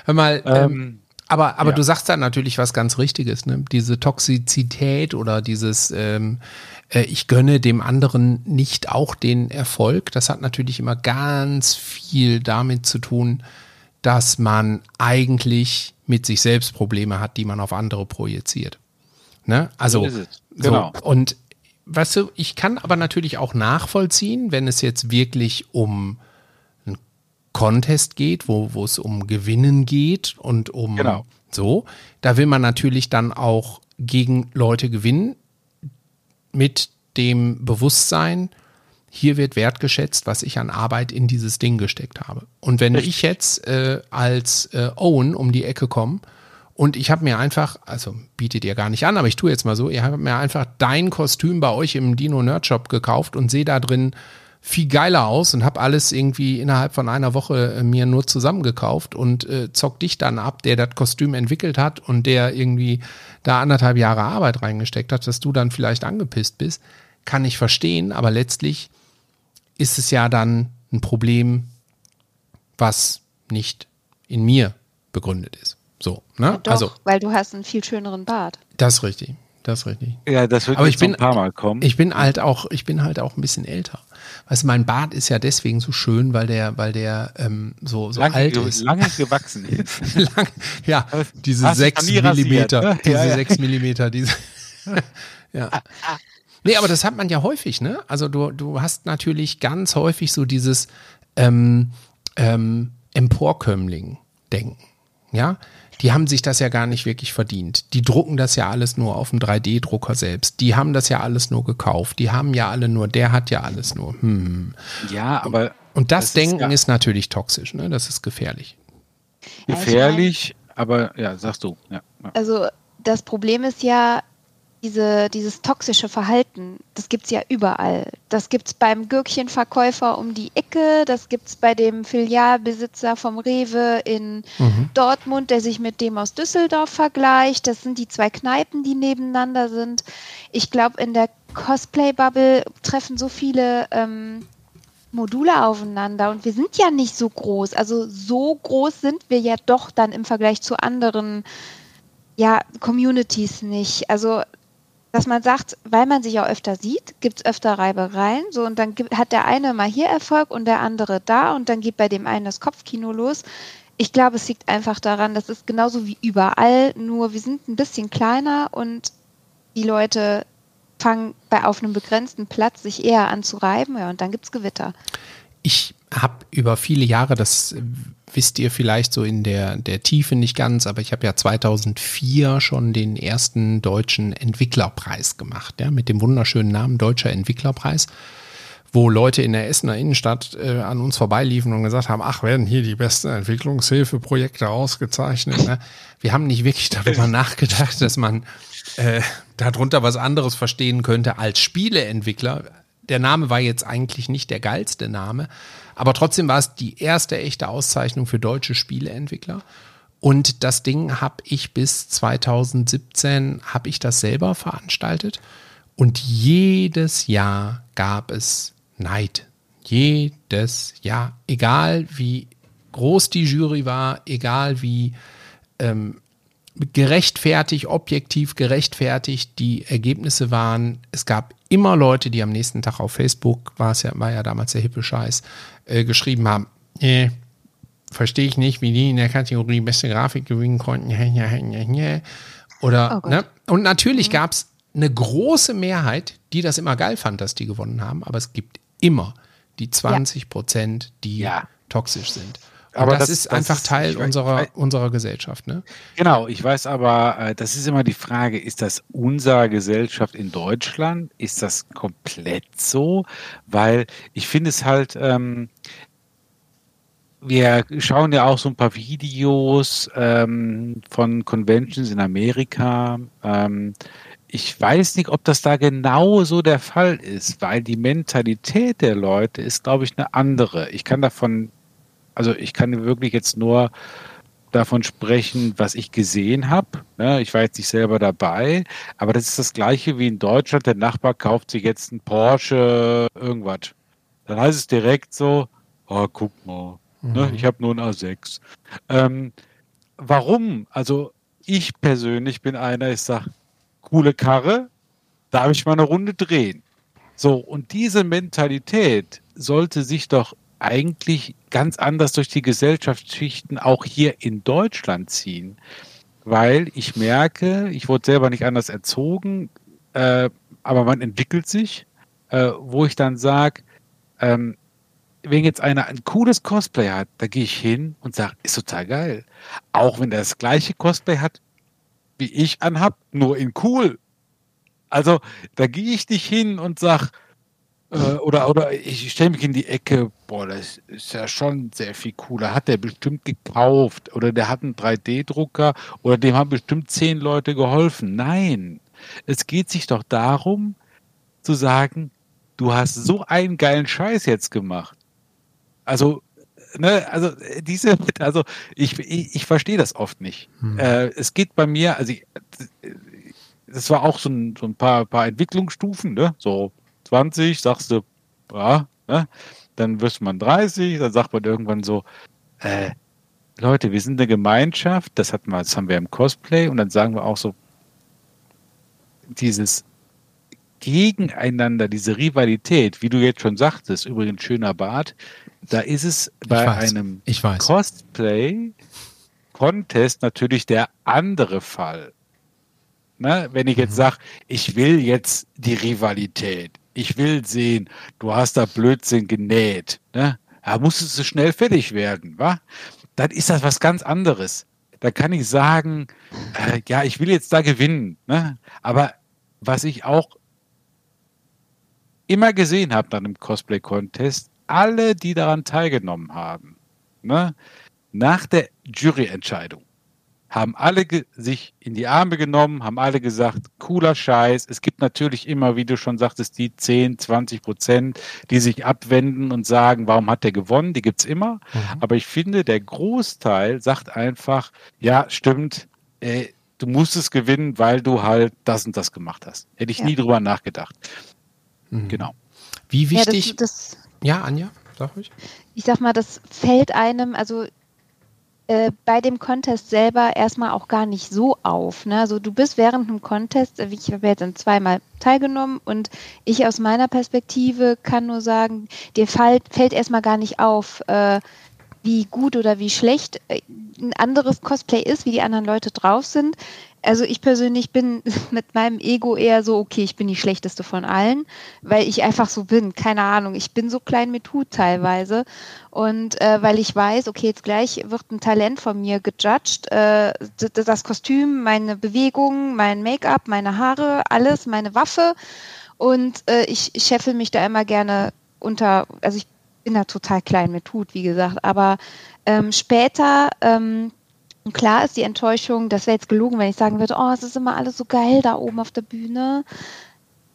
Hör mal, ähm, ähm aber, aber ja. du sagst da natürlich was ganz Richtiges, ne? Diese Toxizität oder dieses, ähm, äh, ich gönne dem anderen nicht auch den Erfolg, das hat natürlich immer ganz viel damit zu tun, dass man eigentlich mit sich selbst Probleme hat, die man auf andere projiziert. Ne? Also, so, genau. So, und weißt du, ich kann aber natürlich auch nachvollziehen, wenn es jetzt wirklich um Contest geht, wo, wo es um Gewinnen geht und um genau. so, da will man natürlich dann auch gegen Leute gewinnen mit dem Bewusstsein, hier wird wertgeschätzt, was ich an Arbeit in dieses Ding gesteckt habe. Und wenn Richtig. ich jetzt äh, als äh, Owen um die Ecke komme und ich habe mir einfach, also bietet ihr gar nicht an, aber ich tue jetzt mal so, ihr habt mir einfach dein Kostüm bei euch im Dino Nerd Shop gekauft und sehe da drin viel geiler aus und habe alles irgendwie innerhalb von einer Woche äh, mir nur zusammengekauft und äh, zock dich dann ab, der das Kostüm entwickelt hat und der irgendwie da anderthalb Jahre Arbeit reingesteckt hat, dass du dann vielleicht angepisst bist, kann ich verstehen, aber letztlich ist es ja dann ein Problem, was nicht in mir begründet ist. So, ne? Ja doch, also, weil du hast einen viel schöneren Bart. Das ist richtig. Das ist richtig. Ja, das wird aber ich bin, ein paar Mal kommen. Ich bin halt auch, ich bin halt auch ein bisschen älter. Du, mein Bart ist ja deswegen so schön, weil der, weil der ähm, so, so lange, alt ist. Lange gewachsen ist. Lang, ja, diese sechs Millimeter, ne? diese ja, sechs Millimeter, diese. ja. Nee, aber das hat man ja häufig, ne? Also du, du hast natürlich ganz häufig so dieses ähm, ähm, Emporkömmling-Denken. Ja, die haben sich das ja gar nicht wirklich verdient. Die drucken das ja alles nur auf dem 3D-Drucker selbst. Die haben das ja alles nur gekauft. Die haben ja alle nur, der hat ja alles nur. Hm. Ja, aber. Und das, das Denken ist, ja ist, natürlich toxisch, ne? Das ist gefährlich. Gefährlich, aber ja, sagst du. Ja, ja. Also das Problem ist ja, diese, dieses toxische Verhalten, das gibt es ja überall. Das gibt es beim Gürkchenverkäufer um die Ecke, das gibt es bei dem Filialbesitzer vom Rewe in mhm. Dortmund, der sich mit dem aus Düsseldorf vergleicht. Das sind die zwei Kneipen, die nebeneinander sind. Ich glaube, in der Cosplay-Bubble treffen so viele ähm, Module aufeinander und wir sind ja nicht so groß. Also so groß sind wir ja doch dann im Vergleich zu anderen ja, Communities nicht. Also dass man sagt, weil man sich auch öfter sieht, gibt es öfter Reibereien. So, und dann gibt, hat der eine mal hier Erfolg und der andere da und dann geht bei dem einen das Kopfkino los. Ich glaube, es liegt einfach daran, das ist genauso wie überall, nur wir sind ein bisschen kleiner und die Leute fangen bei auf einem begrenzten Platz sich eher an zu reiben, ja, und dann gibt es Gewitter. Ich habe über viele Jahre, das wisst ihr vielleicht so in der, der Tiefe nicht ganz, aber ich habe ja 2004 schon den ersten deutschen Entwicklerpreis gemacht, ja, mit dem wunderschönen Namen Deutscher Entwicklerpreis, wo Leute in der Essener Innenstadt äh, an uns vorbeiliefen und gesagt haben, ach, werden hier die besten Entwicklungshilfeprojekte ausgezeichnet. Ne? Wir haben nicht wirklich darüber nachgedacht, dass man äh, darunter was anderes verstehen könnte als Spieleentwickler. Der Name war jetzt eigentlich nicht der geilste Name, aber trotzdem war es die erste echte Auszeichnung für deutsche Spieleentwickler. Und das Ding habe ich bis 2017, habe ich das selber veranstaltet. Und jedes Jahr gab es Neid. Jedes Jahr. Egal wie groß die Jury war, egal wie ähm, gerechtfertigt, objektiv gerechtfertigt die Ergebnisse waren. Es gab immer Leute, die am nächsten Tag auf Facebook, war es ja, war ja damals der hippe Scheiß, äh, geschrieben haben, nee, verstehe ich nicht, wie die in der Kategorie beste Grafik gewinnen konnten. Oder, oh ne? Und natürlich mhm. gab es eine große Mehrheit, die das immer geil fand, dass die gewonnen haben, aber es gibt immer die 20 Prozent, die ja. toxisch sind. Aber das, das ist das einfach ist, Teil weiß, unserer, unserer Gesellschaft, ne? Genau, ich weiß aber, äh, das ist immer die Frage, ist das unser Gesellschaft in Deutschland? Ist das komplett so? Weil ich finde es halt, ähm, wir schauen ja auch so ein paar Videos ähm, von Conventions in Amerika. Ähm, ich weiß nicht, ob das da genau so der Fall ist, weil die Mentalität der Leute ist, glaube ich, eine andere. Ich kann davon, also ich kann wirklich jetzt nur davon sprechen, was ich gesehen habe. Ich war jetzt nicht selber dabei, aber das ist das gleiche wie in Deutschland. Der Nachbar kauft sich jetzt einen Porsche, irgendwas. Dann heißt es direkt so, oh, guck mal, ne, mhm. ne, ich habe nur einen A6. Ähm, warum? Also ich persönlich bin einer, ich sage, coole Karre, darf ich mal eine Runde drehen. So, und diese Mentalität sollte sich doch eigentlich ganz anders durch die Gesellschaftsschichten auch hier in Deutschland ziehen. Weil ich merke, ich wurde selber nicht anders erzogen, äh, aber man entwickelt sich, äh, wo ich dann sage, ähm, wenn jetzt einer ein cooles Cosplay hat, da gehe ich hin und sage, ist total geil. Auch wenn er das gleiche Cosplay hat, wie ich anhab, nur in cool. Also da gehe ich nicht hin und sag, äh, oder, oder ich stelle mich in die Ecke, boah, das ist ja schon sehr viel cooler. Hat der bestimmt gekauft oder der hat einen 3D-Drucker oder dem haben bestimmt zehn Leute geholfen. Nein, es geht sich doch darum zu sagen, du hast so einen geilen Scheiß jetzt gemacht. Also ne, also diese, also ich, ich, ich verstehe das oft nicht. Hm. Äh, es geht bei mir, also ich, das war auch so ein, so ein paar, paar Entwicklungsstufen, ne? So 20, sagst du, ja, ne? Dann wirst man 30, dann sagt man irgendwann so, äh, Leute, wir sind eine Gemeinschaft, das hatten wir, das haben wir im Cosplay und dann sagen wir auch so, dieses Gegeneinander, diese Rivalität, wie du jetzt schon sagtest, übrigens schöner Bart, da ist es bei einem Cosplay-Contest natürlich der andere Fall. Ne? Wenn ich jetzt mhm. sage, ich will jetzt die Rivalität, ich will sehen, du hast da Blödsinn genäht, ne? da muss es so schnell fertig werden, wa? Dann ist das was ganz anderes. Da kann ich sagen, äh, ja, ich will jetzt da gewinnen. Ne? Aber was ich auch immer gesehen habe nach einem Cosplay-Contest, alle, die daran teilgenommen haben, ne, nach der Juryentscheidung, haben alle sich in die Arme genommen, haben alle gesagt, cooler Scheiß. Es gibt natürlich immer, wie du schon sagtest, die 10, 20 Prozent, die sich abwenden und sagen, warum hat der gewonnen? Die gibt's immer. Mhm. Aber ich finde, der Großteil sagt einfach, ja, stimmt, äh, du musstest gewinnen, weil du halt das und das gemacht hast. Hätte ich ja. nie drüber nachgedacht. Mhm. Genau. Wie wichtig. Ja, das, das ja, Anja, sag ich. Ich sag mal, das fällt einem, also äh, bei dem Contest selber erstmal auch gar nicht so auf. Ne? Also du bist während einem Contest, äh, ich habe jetzt zweimal teilgenommen und ich aus meiner Perspektive kann nur sagen, dir fällt, fällt erstmal gar nicht auf, äh, wie gut oder wie schlecht äh, ein anderes Cosplay ist, wie die anderen Leute drauf sind. Also ich persönlich bin mit meinem Ego eher so, okay, ich bin die schlechteste von allen, weil ich einfach so bin. Keine Ahnung, ich bin so klein mit Hut teilweise. Und äh, weil ich weiß, okay, jetzt gleich wird ein Talent von mir gejudged. Äh, das Kostüm, meine Bewegungen, mein Make-up, meine Haare, alles, meine Waffe. Und äh, ich scheffel mich da immer gerne unter, also ich bin da total klein mit Hut, wie gesagt, aber ähm, später, ähm, klar ist die Enttäuschung, das wäre jetzt gelogen, wenn ich sagen würde, oh, es ist immer alles so geil da oben auf der Bühne.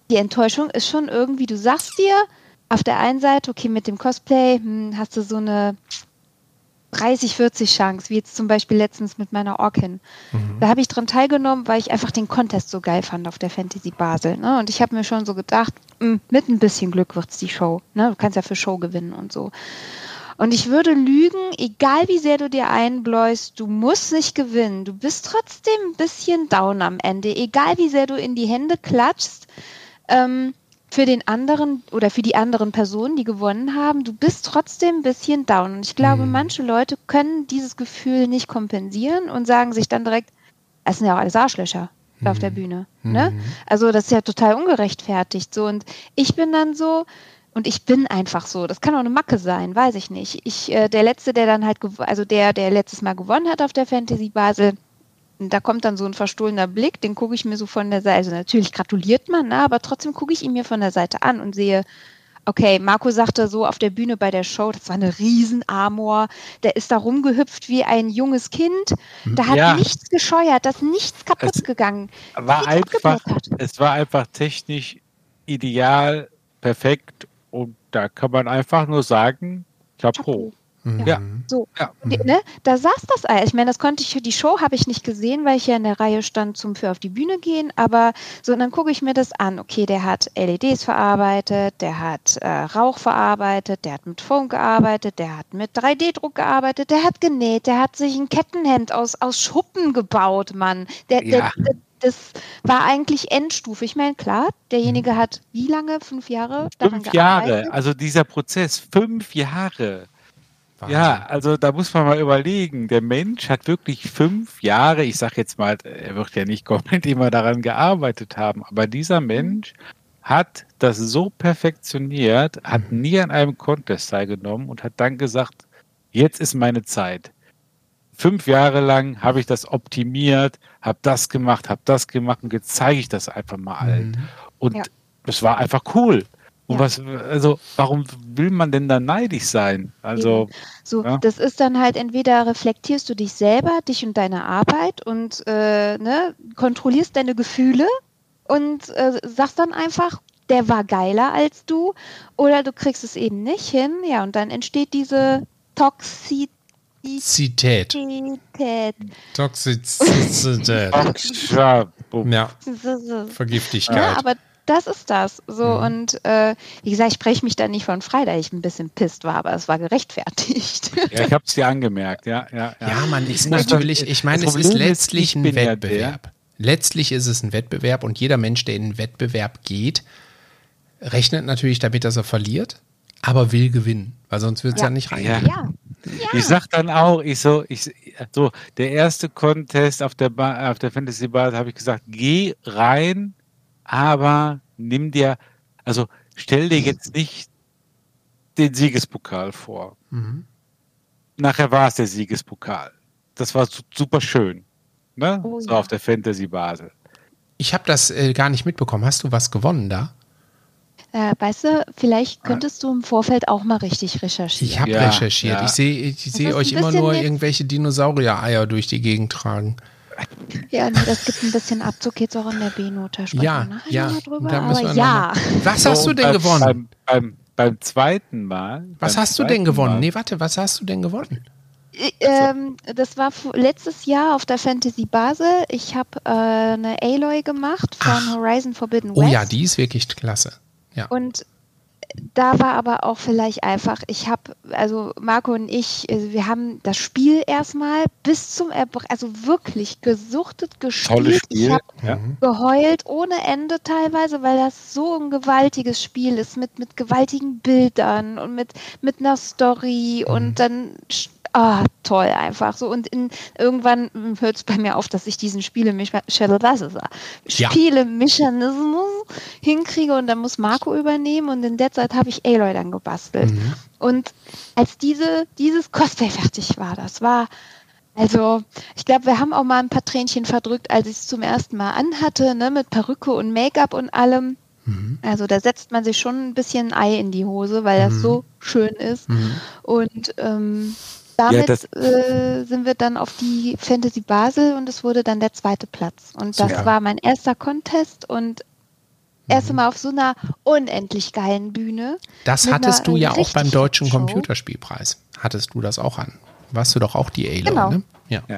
Die Enttäuschung ist schon irgendwie, du sagst dir, auf der einen Seite, okay, mit dem Cosplay hm, hast du so eine 30, 40 Chance, wie jetzt zum Beispiel letztens mit meiner Orkin. Mhm. Da habe ich dran teilgenommen, weil ich einfach den Contest so geil fand auf der Fantasy Basel. Ne? Und ich habe mir schon so gedacht, mh, hm, mit ein bisschen Glück wird es die Show. Ne? Du kannst ja für Show gewinnen und so. Und ich würde lügen, egal wie sehr du dir einbläust, du musst nicht gewinnen. Du bist trotzdem ein bisschen down am Ende, egal wie sehr du in die Hände klatschst. Ähm, für den anderen oder für die anderen Personen, die gewonnen haben, du bist trotzdem ein bisschen down. Und ich glaube, mhm. manche Leute können dieses Gefühl nicht kompensieren und sagen sich dann direkt, es sind ja auch alles Arschlöcher auf der mhm. Bühne. Ne? Mhm. Also das ist ja total ungerechtfertigt. So. Und ich bin dann so, und ich bin einfach so. Das kann auch eine Macke sein, weiß ich nicht. Ich, äh, der letzte, der dann halt, also der, der letztes Mal gewonnen hat auf der Fantasy Basel, da kommt dann so ein verstohlener Blick, den gucke ich mir so von der Seite. Also natürlich gratuliert man, ne, aber trotzdem gucke ich ihn mir von der Seite an und sehe, okay, Marco sagte so auf der Bühne bei der Show, das war eine Riesenamor, der ist da rumgehüpft wie ein junges Kind, da hat ja. nichts gescheuert, da ist nichts kaputt es gegangen. War einfach, es war einfach technisch ideal, perfekt und da kann man einfach nur sagen, Chapeau. Chapeau. Ja. So, ja. Ne, da saß das Ei. Ich meine, das konnte ich für die Show habe ich nicht gesehen, weil ich ja in der Reihe stand zum für auf die Bühne gehen. Aber so, und dann gucke ich mir das an. Okay, der hat LEDs verarbeitet, der hat äh, Rauch verarbeitet, der hat mit Foam gearbeitet, der hat mit 3D-Druck gearbeitet, der hat genäht, der hat sich ein Kettenhemd aus, aus Schuppen gebaut, Mann. Der, ja. der, der, das war eigentlich Endstufe. Ich meine, klar, derjenige hm. hat wie lange? Fünf Jahre? Fünf Jahre. Also dieser Prozess, fünf Jahre. Wahnsinn. Ja, also da muss man mal überlegen. Der Mensch hat wirklich fünf Jahre, ich sage jetzt mal, er wird ja nicht komplett immer daran gearbeitet haben, aber dieser mhm. Mensch hat das so perfektioniert, hat mhm. nie an einem Contest teilgenommen und hat dann gesagt, jetzt ist meine Zeit. Fünf Jahre lang habe ich das optimiert, habe das gemacht, habe das gemacht und jetzt zeige ich das einfach mal allen. Mhm. Und ja. das war einfach cool. Und ja. was, also, warum will man denn da neidisch sein? Also, so, ja. das ist dann halt entweder reflektierst du dich selber, dich und deine Arbeit und äh, ne, kontrollierst deine Gefühle und äh, sagst dann einfach, der war geiler als du, oder du kriegst es eben nicht hin, ja, und dann entsteht diese Toxizität. Toxizität. Toxizität. ja. Vergiftigkeit. Ja, aber das ist das. So mhm. und äh, wie gesagt, ich spreche mich da nicht von frei, da ich ein bisschen pisst war, aber es war gerechtfertigt. Ja, ich habe es dir angemerkt, ja, ja, ja. Ja, man ist natürlich, ich meine, es ist letztlich ein Wettbewerb. Letztlich ist es ein Wettbewerb und jeder Mensch, der in einen Wettbewerb geht, rechnet natürlich damit, dass er verliert, aber will gewinnen, weil sonst wird es ja. ja. nicht rein. Ja. Ich sag dann auch, ich so, ich so, der erste Contest auf der ba auf der Fantasy Bar, habe ich gesagt, geh rein aber nimm dir, also stell dir jetzt nicht den Siegespokal vor. Mhm. Nachher war es der Siegespokal. Das war super schön. Ne? Oh, so ja. auf der Fantasy Basel. Ich habe das äh, gar nicht mitbekommen. Hast du was gewonnen da? Äh, weißt du, vielleicht könntest du im Vorfeld auch mal richtig recherchieren. Ich habe ja, recherchiert. Ja. Ich sehe ich seh euch immer nur irgendwelche Dinosaurier-Eier durch die Gegend tragen. Ja, nee, das gibt ein bisschen Abzug jetzt auch in der B-Note. Ja, ja. Drüber, aber ja. Was hast du denn gewonnen? Beim, beim, beim zweiten Mal. Was hast du denn gewonnen? Mal. Nee, warte, was hast du denn gewonnen? Äh, ähm, das war letztes Jahr auf der Fantasy Basel. Ich habe äh, eine Aloy gemacht von Ach. Horizon Forbidden West. Oh ja, die ist wirklich klasse. Ja. Und da war aber auch vielleicht einfach, ich habe, also Marco und ich, also wir haben das Spiel erstmal bis zum Erbrechen, also wirklich gesuchtet, gespielt. Ich habe ja. geheult ohne Ende teilweise, weil das so ein gewaltiges Spiel ist mit, mit gewaltigen Bildern und mit, mit einer Story mhm. und dann ah, toll einfach so. Und in, irgendwann hört es bei mir auf, dass ich diesen Spielemechanismus hinkriege und dann muss Marco übernehmen und in der Zeit habe ich Aloy dann gebastelt. Mhm. Und als diese, dieses Cosplay fertig war, das war also, ich glaube, wir haben auch mal ein paar Tränchen verdrückt, als ich es zum ersten Mal anhatte, ne, mit Perücke und Make-up und allem. Mhm. Also da setzt man sich schon ein bisschen Ei in die Hose, weil das mhm. so schön ist. Mhm. Und ähm, damit ja, äh, sind wir dann auf die Fantasy Basel und es wurde dann der zweite Platz. Und das ja. war mein erster Contest und erst einmal auf so einer unendlich geilen Bühne. Das hattest du ja auch beim Deutschen Show. Computerspielpreis. Hattest du das auch an? Warst du doch auch die Alo, genau. ne? Ja. ja.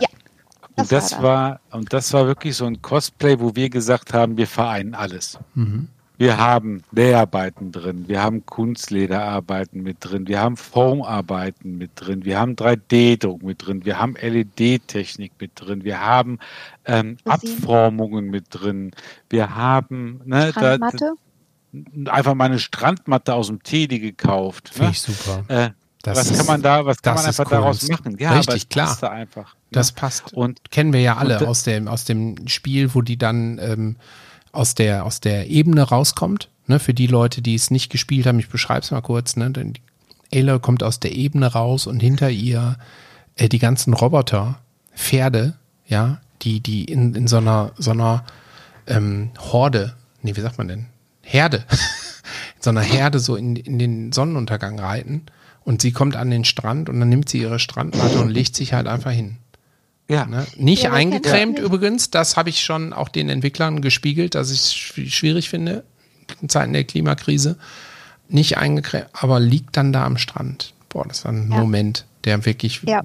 Das und das war, war, und das war wirklich so ein Cosplay, wo wir gesagt haben, wir vereinen alles. Mhm. Wir haben Näharbeiten drin, wir haben Kunstlederarbeiten mit drin, wir haben Formarbeiten mit drin, wir haben 3D-Druck mit drin, wir haben LED-Technik mit drin, wir haben ähm, Abformungen mit drin, wir haben ne, Strandmatte? Da, einfach mal eine Strandmatte aus dem Teddy gekauft. Finde ne? ich super. Äh, was kann man da, was kann man einfach daraus machen? Ja, Richtig, klar. Da einfach. Ne? Das passt. Und kennen wir ja alle aus dem, aus dem Spiel, wo die dann ähm, aus der, aus der Ebene rauskommt. Ne, für die Leute, die es nicht gespielt haben, ich beschreibe es mal kurz. Ne, denn Ayla kommt aus der Ebene raus und hinter ihr äh, die ganzen Roboter, Pferde, ja, die, die in, in so einer, so einer ähm, Horde, nee, wie sagt man denn? Herde. in so einer Herde so in, in den Sonnenuntergang reiten. Und sie kommt an den Strand und dann nimmt sie ihre Strandmatte und legt sich halt einfach hin. Ja. Ne? Nicht ja, eingecremt übrigens, das habe ich schon auch den Entwicklern gespiegelt, dass ich es schwierig finde in Zeiten der Klimakrise. Nicht eingecremt, aber liegt dann da am Strand. Boah, das war ein ja. Moment, der wirklich ja.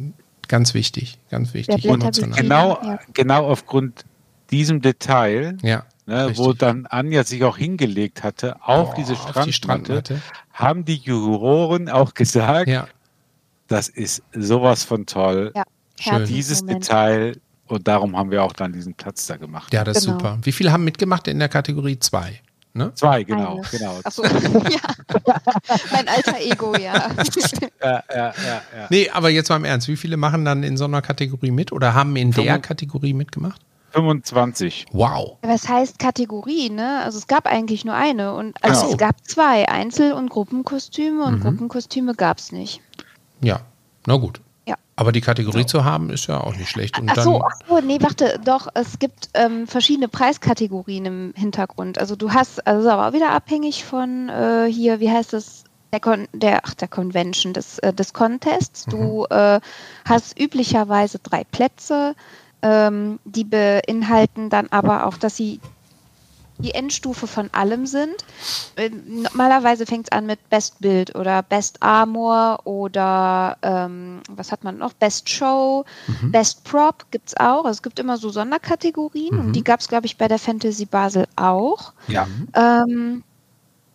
ganz wichtig, ganz wichtig. Und genau, genau aufgrund diesem Detail, ja, ne, wo dann Anja sich auch hingelegt hatte, auf Boah, diese Strandmatte, die Strandmatte, haben die Juroren auch gesagt, ja. das ist sowas von toll. Ja. Schön. Dieses Detail und darum haben wir auch dann diesen Platz da gemacht. Ja, das genau. ist super. Wie viele haben mitgemacht in der Kategorie 2? Ne? Zwei, genau, Eine. genau. Achso, ja. mein alter Ego, ja. ja, ja, ja, ja. Nee, aber jetzt mal im Ernst, wie viele machen dann in so einer Kategorie mit oder haben in der Kategorie mitgemacht? 25. Wow. Was heißt Kategorie, ne? Also es gab eigentlich nur eine und also oh. es gab zwei Einzel- und Gruppenkostüme und mhm. Gruppenkostüme gab es nicht. Ja, na gut. Aber die Kategorie so. zu haben, ist ja auch nicht schlecht. Und ach so, ach so, nee, warte, doch, es gibt ähm, verschiedene Preiskategorien im Hintergrund. Also du hast, also aber wieder abhängig von äh, hier, wie heißt das, der, Con der, ach, der Convention, des, äh, des Contests. Du mhm. äh, hast üblicherweise drei Plätze, ähm, die beinhalten dann aber auch, dass sie die Endstufe von allem sind. Äh, normalerweise fängt es an mit Best Build oder Best Armor oder ähm, was hat man noch? Best Show, mhm. Best Prop gibt es auch. Also es gibt immer so Sonderkategorien mhm. und die gab es, glaube ich, bei der Fantasy Basel auch. Ja. Ähm,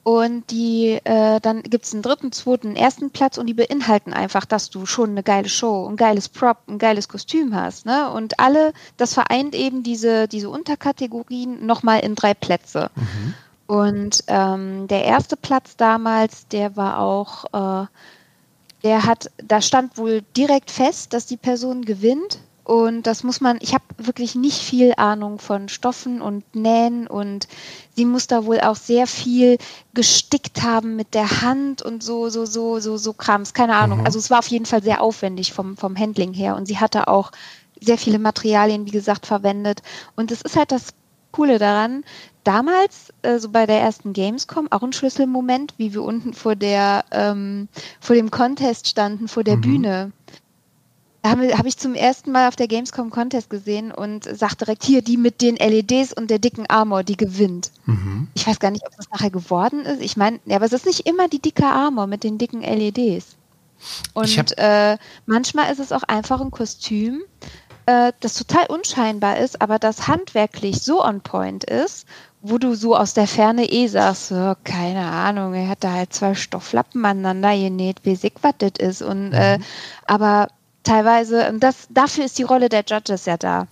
und die, äh, dann gibt es einen dritten, zweiten, ersten Platz und die beinhalten einfach, dass du schon eine geile Show, ein geiles Prop, ein geiles Kostüm hast. Ne? Und alle, das vereint eben diese, diese Unterkategorien nochmal in drei Plätze. Mhm. Und ähm, der erste Platz damals, der war auch, äh, der hat, da stand wohl direkt fest, dass die Person gewinnt. Und das muss man, ich habe wirklich nicht viel Ahnung von Stoffen und Nähen und sie muss da wohl auch sehr viel gestickt haben mit der Hand und so, so, so, so, so Krams, keine Ahnung. Mhm. Also es war auf jeden Fall sehr aufwendig vom, vom Handling her und sie hatte auch sehr viele Materialien, wie gesagt, verwendet. Und es ist halt das Coole daran, damals, äh, so bei der ersten Gamescom, auch ein Schlüsselmoment, wie wir unten vor der, ähm, vor dem Contest standen, vor der mhm. Bühne habe hab ich zum ersten Mal auf der Gamescom Contest gesehen und sagt direkt hier die mit den LEDs und der dicken Armor, die gewinnt. Mhm. Ich weiß gar nicht, ob das nachher geworden ist. Ich meine, ja, aber es ist nicht immer die dicke Armor mit den dicken LEDs. Und äh, manchmal ist es auch einfach ein Kostüm, äh, das total unscheinbar ist, aber das handwerklich so on point ist, wo du so aus der Ferne eh sagst, so, keine Ahnung, er hat da halt zwei Stofflappen aneinander genäht, wie sick was das ist. Und äh, mhm. äh, aber teilweise, und das, dafür ist die Rolle der Judges ja da.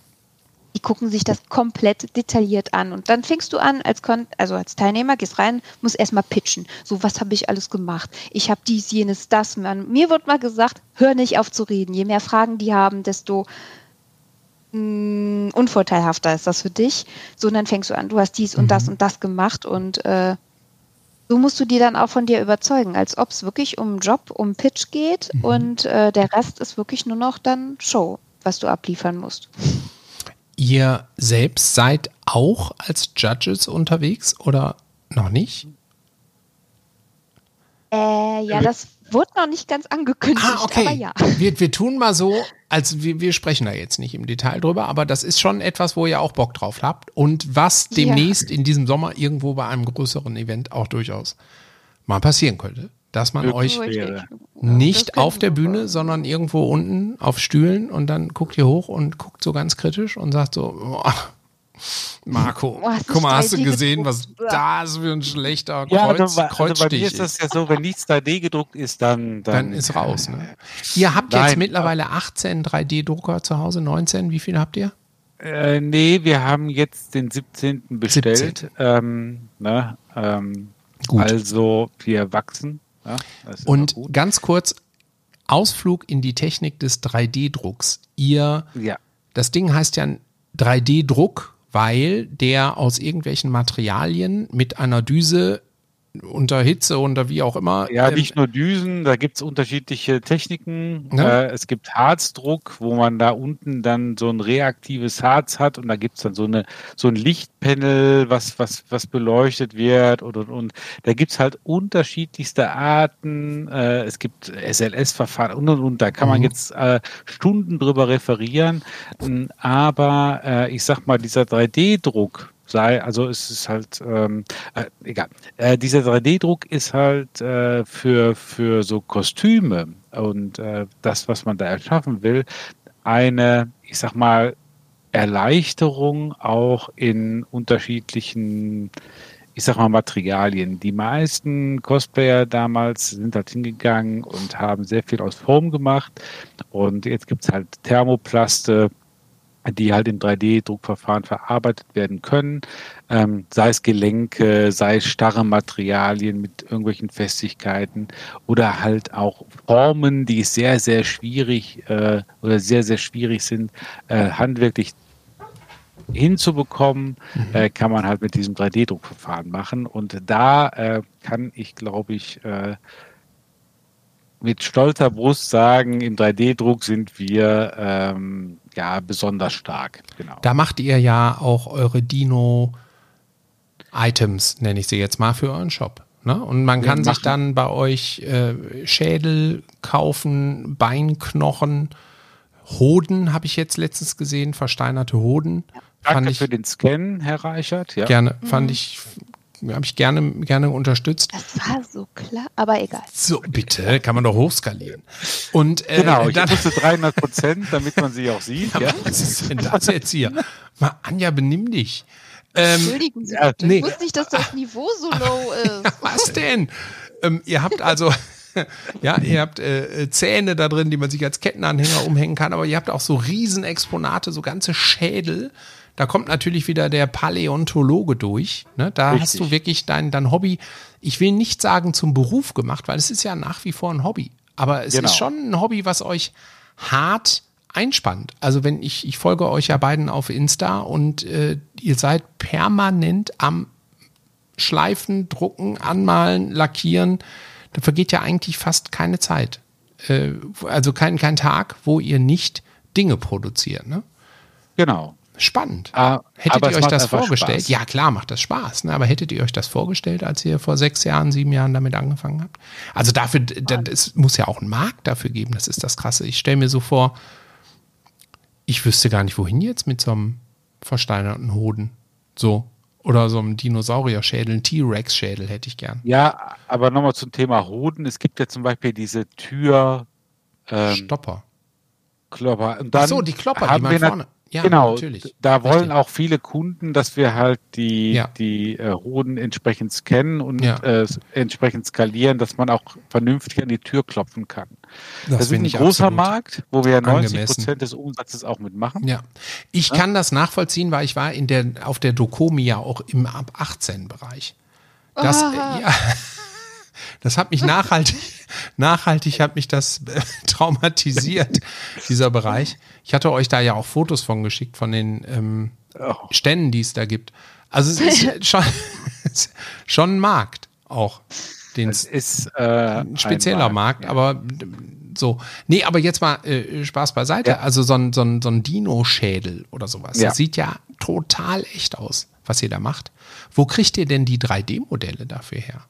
Die gucken sich das komplett detailliert an. Und dann fängst du an, als, Kon also als Teilnehmer, gehst rein, musst erstmal pitchen. So, was habe ich alles gemacht? Ich habe dies, jenes, das. Man, mir wird mal gesagt, hör nicht auf zu reden. Je mehr Fragen die haben, desto mh, mm, unvorteilhafter ist das für dich. So, und dann fängst du an, du hast dies und das mhm. und das gemacht und äh, so musst du die dann auch von dir überzeugen, als ob es wirklich um Job, um Pitch geht mhm. und äh, der Rest ist wirklich nur noch dann Show, was du abliefern musst. Ihr selbst seid auch als Judges unterwegs oder Noch nicht? Äh, ja, das wurde noch nicht ganz angekündigt, Ah, okay. aber ja. Wir, wir tun mal so, als wir, wir sprechen da jetzt nicht im Detail drüber, aber das ist schon etwas, wo ihr auch Bock drauf habt und was Ja. demnächst in diesem Sommer irgendwo bei einem größeren Event auch durchaus mal passieren könnte. Dass man euch wäre. Ja, nicht auf der Bühne, sein. sondern irgendwo unten auf Stühlen und dann guckt ihr hoch und guckt so ganz kritisch und sagt so, boah, Marco, du guck mal, hast du 3D gesehen, was das für ein schlechter Ja, Kreuz, also, bei- also bei Kreuzstich mir ist das ja so, wenn nichts 3D gedruckt ist, dann, dann, Dann ist raus. Ne? Ihr habt jetzt Nein. mittlerweile 18 3D-Drucker zu Hause, 19. Wie viel habt ihr? Äh, nee, wir haben jetzt den 17. bestellt. Ähm, ne, ähm, Gut. Also wir wachsen. Ja, Und ganz kurz, Ausflug in die Technik des 3D-Drucks. Ihr, ja, das Ding heißt ja 3D-Druck, weil der aus irgendwelchen Materialien mit einer Düse unter Hitze, unter wie auch immer. ja, ähm, nicht nur Düsen, da gibt es unterschiedliche Techniken. Ja. Äh, es gibt Harzdruck, wo man da unten dann so ein reaktives Harz hat und da gibt es dann so eine so ein Lichtpanel, was, was, was beleuchtet wird und und und. Da gibt es halt unterschiedlichste Arten. Äh, es gibt SLS-Verfahren und und und. Da kann man Mhm. jetzt äh, Stunden drüber referieren. Ähm, Aber äh, ich sag mal, dieser 3D-Druck, sei, also es ist halt, ähm, äh, egal. Äh, dieser 3D-Druck ist halt äh, für, für so Kostüme und äh, das, was man da erschaffen will, eine, ich sag mal, Erleichterung auch in unterschiedlichen, ich sag mal, Materialien. Die meisten Cosplayer damals sind halt hingegangen und haben sehr viel aus Form gemacht. Und jetzt gibt's halt Thermoplaste, die halt im 3D-Druckverfahren verarbeitet werden können, ähm, sei es Gelenke, sei es starre Materialien mit irgendwelchen Festigkeiten oder halt auch Formen, die sehr, sehr schwierig äh, oder sehr, sehr schwierig sind, äh, handwerklich hinzubekommen, äh, kann man halt mit diesem 3D-Druckverfahren machen. Und da äh, kann ich, glaube ich, äh, mit stolzer Brust sagen, im 3D-Druck sind wir ähm, ja besonders stark. Genau. Da macht ihr ja auch eure Dino-Items, nenne ich sie jetzt mal, für euren Shop. Ne? Und man kann sich dann bei euch äh, Schädel kaufen, Beinknochen, Hoden habe ich jetzt letztens gesehen, versteinerte Hoden. fand Danke ich für den Scan, Herr Reichert. Ja. gerne, fand ich, habe ich gerne, gerne unterstützt. Das war so klar, aber egal. So, bitte, kann man doch hochskalieren. Und äh, Genau, ich dann, musste 300 Prozent, damit man sie auch sieht. Ja. was ist denn das jetzt hier? Mal, Anja, benimm dich. Ähm, Entschuldigen Sie, ja, nee. ich wusste nicht, dass das Niveau so low ist. Was denn? Ähm, ihr habt also, ja, ihr habt äh, Zähne da drin, die man sich als Kettenanhänger umhängen kann, aber ihr habt auch so Riesenexponate, so ganze Schädel. Da kommt natürlich wieder der Paläontologe durch. Ne? Da hast Richtig. du wirklich dein, dein Hobby, ich will nicht sagen zum Beruf gemacht, weil es ist ja nach wie vor ein Hobby. Aber es Genau. ist schon ein Hobby, was euch hart einspannt. Also wenn ich, ich folge euch ja beiden auf Insta und äh, ihr seid permanent am Schleifen, drucken, anmalen, lackieren. Da vergeht ja eigentlich fast keine Zeit. Äh, also kein, kein Tag, wo ihr nicht Dinge produziert. Ne? Genau. Spannend. Ah, hättet ihr euch das vorgestellt? Spaß. Ja, klar macht das Spaß. Ne? Aber hättet ihr euch das vorgestellt, als ihr vor sechs Jahren, sieben Jahren damit angefangen habt? Also dafür, da- es muss ja auch einen Markt dafür geben. Das ist das Krasse. Ich stelle mir so vor, ich wüsste gar nicht, wohin jetzt mit so einem versteinerten Hoden. So. Oder so einem Dinosaurier-Schädel, ein T-Rex-Schädel hätte ich gern. Ja, aber nochmal zum Thema Hoden. Es gibt ja zum Beispiel diese Tür. Ähm, Stopper. Klopper. Und Ach dann so, die Klopper, die haben man wir nat- vorne. Ja, genau, natürlich. da wollen Richtig. auch viele Kunden, dass wir halt die, Ja. die äh, Hoden entsprechend scannen und Ja. äh, entsprechend skalieren, dass man auch vernünftig an die Tür klopfen kann. Das, ist ein großer Markt, wo wir ja 90 angemessen. Prozent des Umsatzes auch mitmachen. Ja. Ich kann das nachvollziehen, weil ich war in der, auf der Dokomi ja auch im ab 18 Bereich. Das, äh, ja, das hat mich nachhaltig, nachhaltig hat mich das äh, traumatisiert, dieser Bereich. Ich hatte euch da ja auch Fotos von geschickt, von den ähm, Oh. Ständen, die es da gibt. Also es ist schon, schon ein Markt auch. Den Es ist äh, ein spezieller ein Markt, ja. aber so. Nee, aber jetzt mal äh, Spaß beiseite. Ja. Also so ein, so ein, so ein Dino-Schädel oder sowas. Ja. Das sieht ja total echt aus, was ihr da macht. Wo kriegt ihr denn die 3D-Modelle dafür her?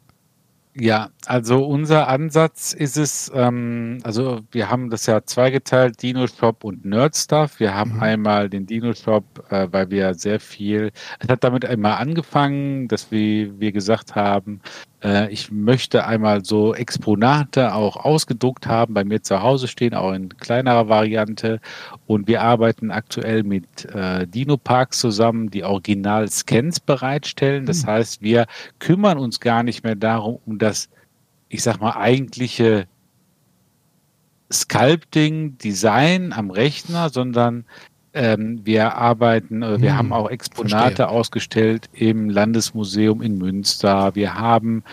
Ja, also unser Ansatz ist es, ähm, also wir haben das ja zweigeteilt, Dino Shop und Nerd Stuff. Wir haben einmal den Dino Shop, äh, weil wir sehr viel, es hat damit einmal angefangen, dass wir, wir gesagt haben, äh, ich möchte einmal so Exponate auch ausgedruckt haben, bei mir zu Hause stehen, auch in kleinerer Variante. Und wir arbeiten aktuell mit äh, Dino Parks zusammen, die Original-Scans bereitstellen. Das heißt, wir kümmern uns gar nicht mehr darum, um das, ich sag mal, eigentliche Sculpting, Design am Rechner, sondern ähm, wir arbeiten, äh, wir Hm, haben auch Exponate verstehe. ausgestellt im Landesmuseum in Münster. Wir haben,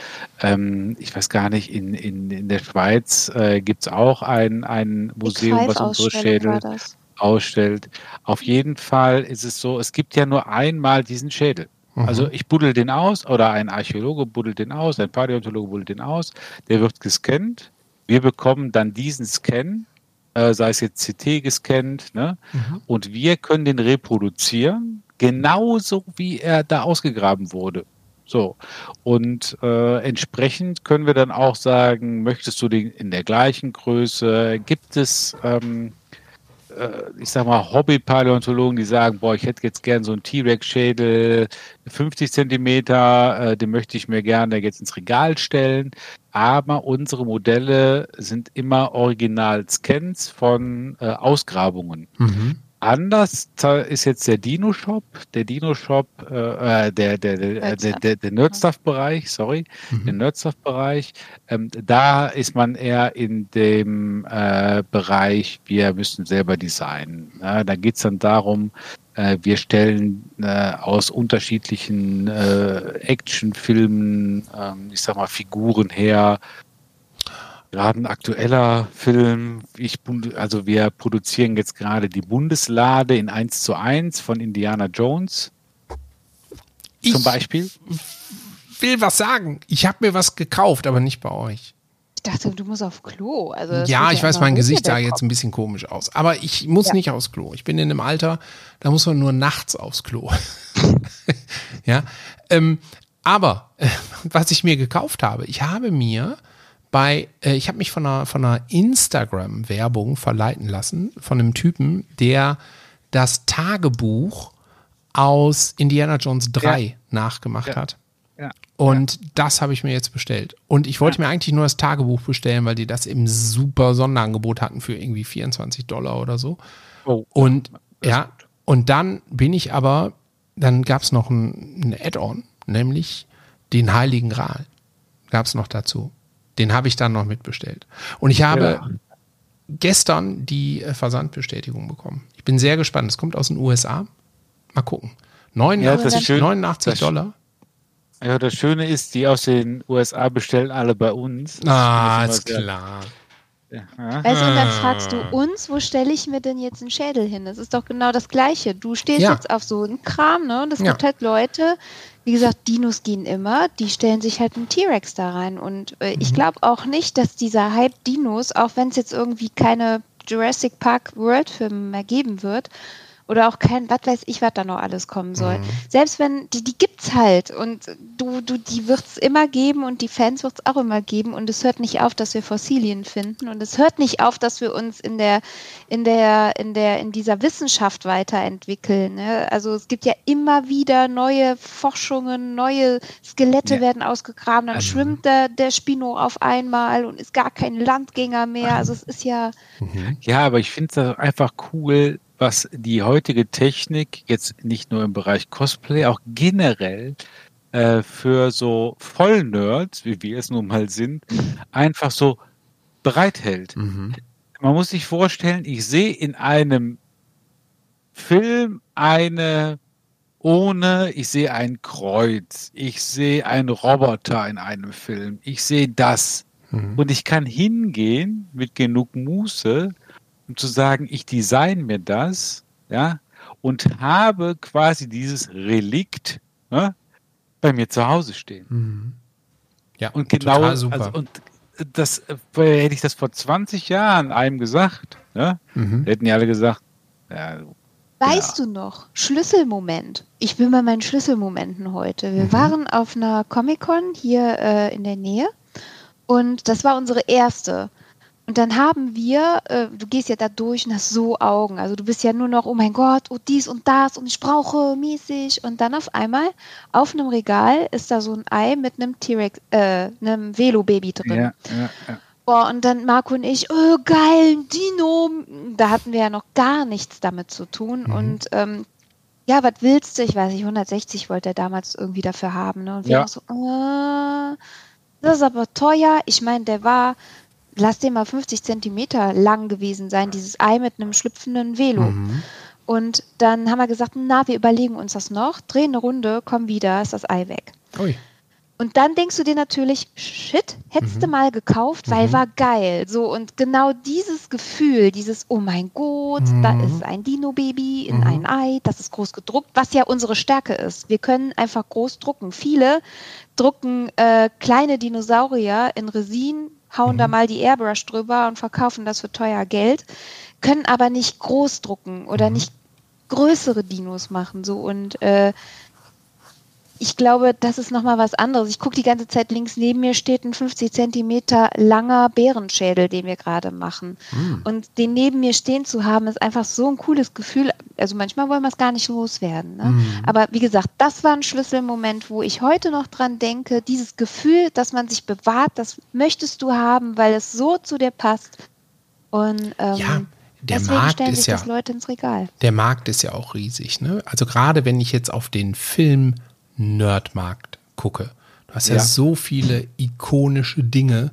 ähm, ich weiß gar nicht, in, in, in der Schweiz äh, gibt es auch ein, ein Museum, was unsere Schädel war das. Ausstellt. Auf jeden Fall ist es so, es gibt ja nur einmal diesen Schädel. Also ich buddel den aus oder ein Archäologe buddelt den aus, ein Paläontologe buddelt den aus, der wird gescannt. Wir bekommen dann diesen Scan, äh, sei es jetzt CT gescannt, ne? und wir können den reproduzieren, genauso wie er da ausgegraben wurde. So. Und äh, entsprechend können wir dann auch sagen, möchtest du den in der gleichen Größe? Gibt es ähm, ich sag mal, Hobby-Paläontologen, die sagen, boah, ich hätte jetzt gern so einen T-Rex-Schädel, 50 Zentimeter, äh, den möchte ich mir gerne jetzt ins Regal stellen. Aber unsere Modelle sind immer Original-Scans von äh, Ausgrabungen. Anders ist jetzt der Dino-Shop, der Dino-Shop, äh, äh, der, der, der, der, der, der Nerdstuff-Bereich, sorry, der Nerdstuff-Bereich. Ähm, da ist man eher in dem äh, Bereich, wir müssen selber designen. Ja, da geht es dann darum, äh, wir stellen äh, aus unterschiedlichen äh, Actionfilmen, ähm, ich sag mal, Figuren her, Gerade ein aktueller Film. Ich, also wir produzieren jetzt gerade die Bundeslade in 1 zu 1 von Indiana Jones zum Ich Beispiel. will was sagen. Ich habe mir was gekauft, aber nicht bei euch. Ich dachte, du musst auf Klo. Also Ja, ich weiß, immer mein Gesicht sah jetzt ein bisschen komisch aus. Aber ich muss Ja. nicht aufs Klo. Ich bin in einem Alter, da muss man nur nachts aufs Klo. ja. Ähm, aber äh, was ich mir gekauft habe, ich habe mir bei, äh, ich habe mich von einer, von einer Instagram-Werbung verleiten lassen, von einem Typen, der das Tagebuch aus Indiana Jones 3 nachgemacht Ja. hat. Ja. Und das habe ich mir jetzt bestellt. Und ich wollte mir eigentlich nur das Tagebuch bestellen, weil die das im super Sonderangebot hatten für irgendwie 24 Dollar oder so. Oh, Und ja, und dann bin ich aber, dann gab es noch ein, ein Add-on, nämlich den Heiligen Gral. Gab es noch dazu. Den habe ich dann noch mitbestellt. Und ich habe Ja. gestern die äh, Versandbestätigung bekommen. Ich bin sehr gespannt. Es kommt aus den USA. Mal gucken. 89, das ist schön. 89 Das- Dollar. Ja, das Schöne ist, die aus den USA bestellen alle bei uns. Ah, ist immer sehr- klar. Ja. Weißt du, und dann fragst Ah. du uns, wo stelle ich mir denn jetzt einen Schädel hin? Das ist doch genau das Gleiche. Du stehst Ja. jetzt auf so einen Kram, ne? Und es Ja. gibt halt Leute, wie gesagt, Dinos gehen immer, die stellen sich halt einen T-Rex da rein. Und äh, Mhm. ich glaube auch nicht, dass dieser Hype Dinos, auch wenn es jetzt irgendwie keine Jurassic Park World Filme mehr geben wird, oder auch kein, was weiß ich, was da noch alles kommen soll. Mhm. Selbst wenn, die, die gibt's halt und du, du, die wird's immer geben und die Fans wird's auch immer geben und es hört nicht auf, dass wir Fossilien finden und es hört nicht auf, dass wir uns in der, in der, in der, in dieser Wissenschaft weiterentwickeln. Ne? Also es gibt ja immer wieder neue Forschungen, neue Skelette Ja. werden ausgegraben, dann Also- schwimmt der, der Spino auf einmal und ist gar kein Landgänger mehr. Also es ist ja, Ja, aber ich finde es einfach cool, was die heutige Technik jetzt nicht nur im Bereich Cosplay, auch generell äh, für so Vollnerds, wie wir es nun mal sind, einfach so bereithält. Mhm. Man muss sich vorstellen, ich sehe in einem Film eine ohne, ich sehe ein Kreuz, ich sehe einen Roboter in einem Film, ich sehe das. Mhm. Und ich kann hingehen mit genug Muße, um zu sagen, ich design mir das, ja, und habe quasi dieses Relikt ne, bei mir zu Hause stehen. Mhm. Ja, Und genau, total super. Also, und das, äh, hätte ich das vor 20 Jahren einem gesagt, ne? Mhm. hätten die alle gesagt, ja, Weißt du noch, Schlüsselmoment. Ich bin bei meinen Schlüsselmomenten heute. Wir waren auf einer Comic-Con hier äh, in der Nähe und das war unsere erste. Und dann haben wir, äh, du gehst ja da durch und hast so Augen. Also du bist ja nur noch, oh mein Gott, oh dies und das und ich brauche mäßig. Und dann auf einmal auf einem Regal ist da so ein Ei mit einem T-Rex, äh, einem Velo-Baby drin. ja, ja, ja. Boah, und dann Marco und ich, oh geil, ein Dino. Da hatten wir ja noch gar nichts damit zu tun. Und ähm, ja, was willst du? Ich weiß nicht, 160 wollte er damals irgendwie dafür haben. Ne? Und wir Ja. so, äh, das ist aber teuer. Ich meine, der war, lass den mal 50 Zentimeter lang gewesen sein, dieses Ei mit einem schlüpfenden Velo. Und dann haben wir gesagt, na, wir überlegen uns das noch, drehen eine Runde, komm wieder, ist das Ei weg. Ui. Und dann denkst du dir natürlich, shit, hättest du mal gekauft, weil war geil. So, und genau dieses Gefühl, dieses, oh mein Gott, da ist ein Dino-Baby in ein Ei, das ist groß gedruckt, was ja unsere Stärke ist. Wir können einfach groß drucken. Viele drucken äh, kleine Dinosaurier in Resin, hauen da mal die Airbrush drüber und verkaufen das für teuer Geld, können aber nicht groß drucken oder nicht größere Dinos machen. So und äh, ich glaube, das ist nochmal was anderes. Ich gucke die ganze Zeit links neben mir steht ein 50 Zentimeter langer Bärenschädel, den wir gerade machen. Und den neben mir stehen zu haben, ist einfach so ein cooles Gefühl. Also manchmal wollen wir es gar nicht loswerden. Ne? Aber wie gesagt, das war ein Schlüsselmoment, wo ich heute noch dran denke. Dieses Gefühl, dass man sich bewahrt, das möchtest du haben, weil es so zu dir passt. Und ähm, Ja, der deswegen Markt stellen ist ja- das Leute ins Regal. Der Markt ist ja auch riesig, ne? Also gerade wenn ich jetzt auf den Film Nerdmarkt gucke, du hast ja, Ja. so viele ikonische Dinge,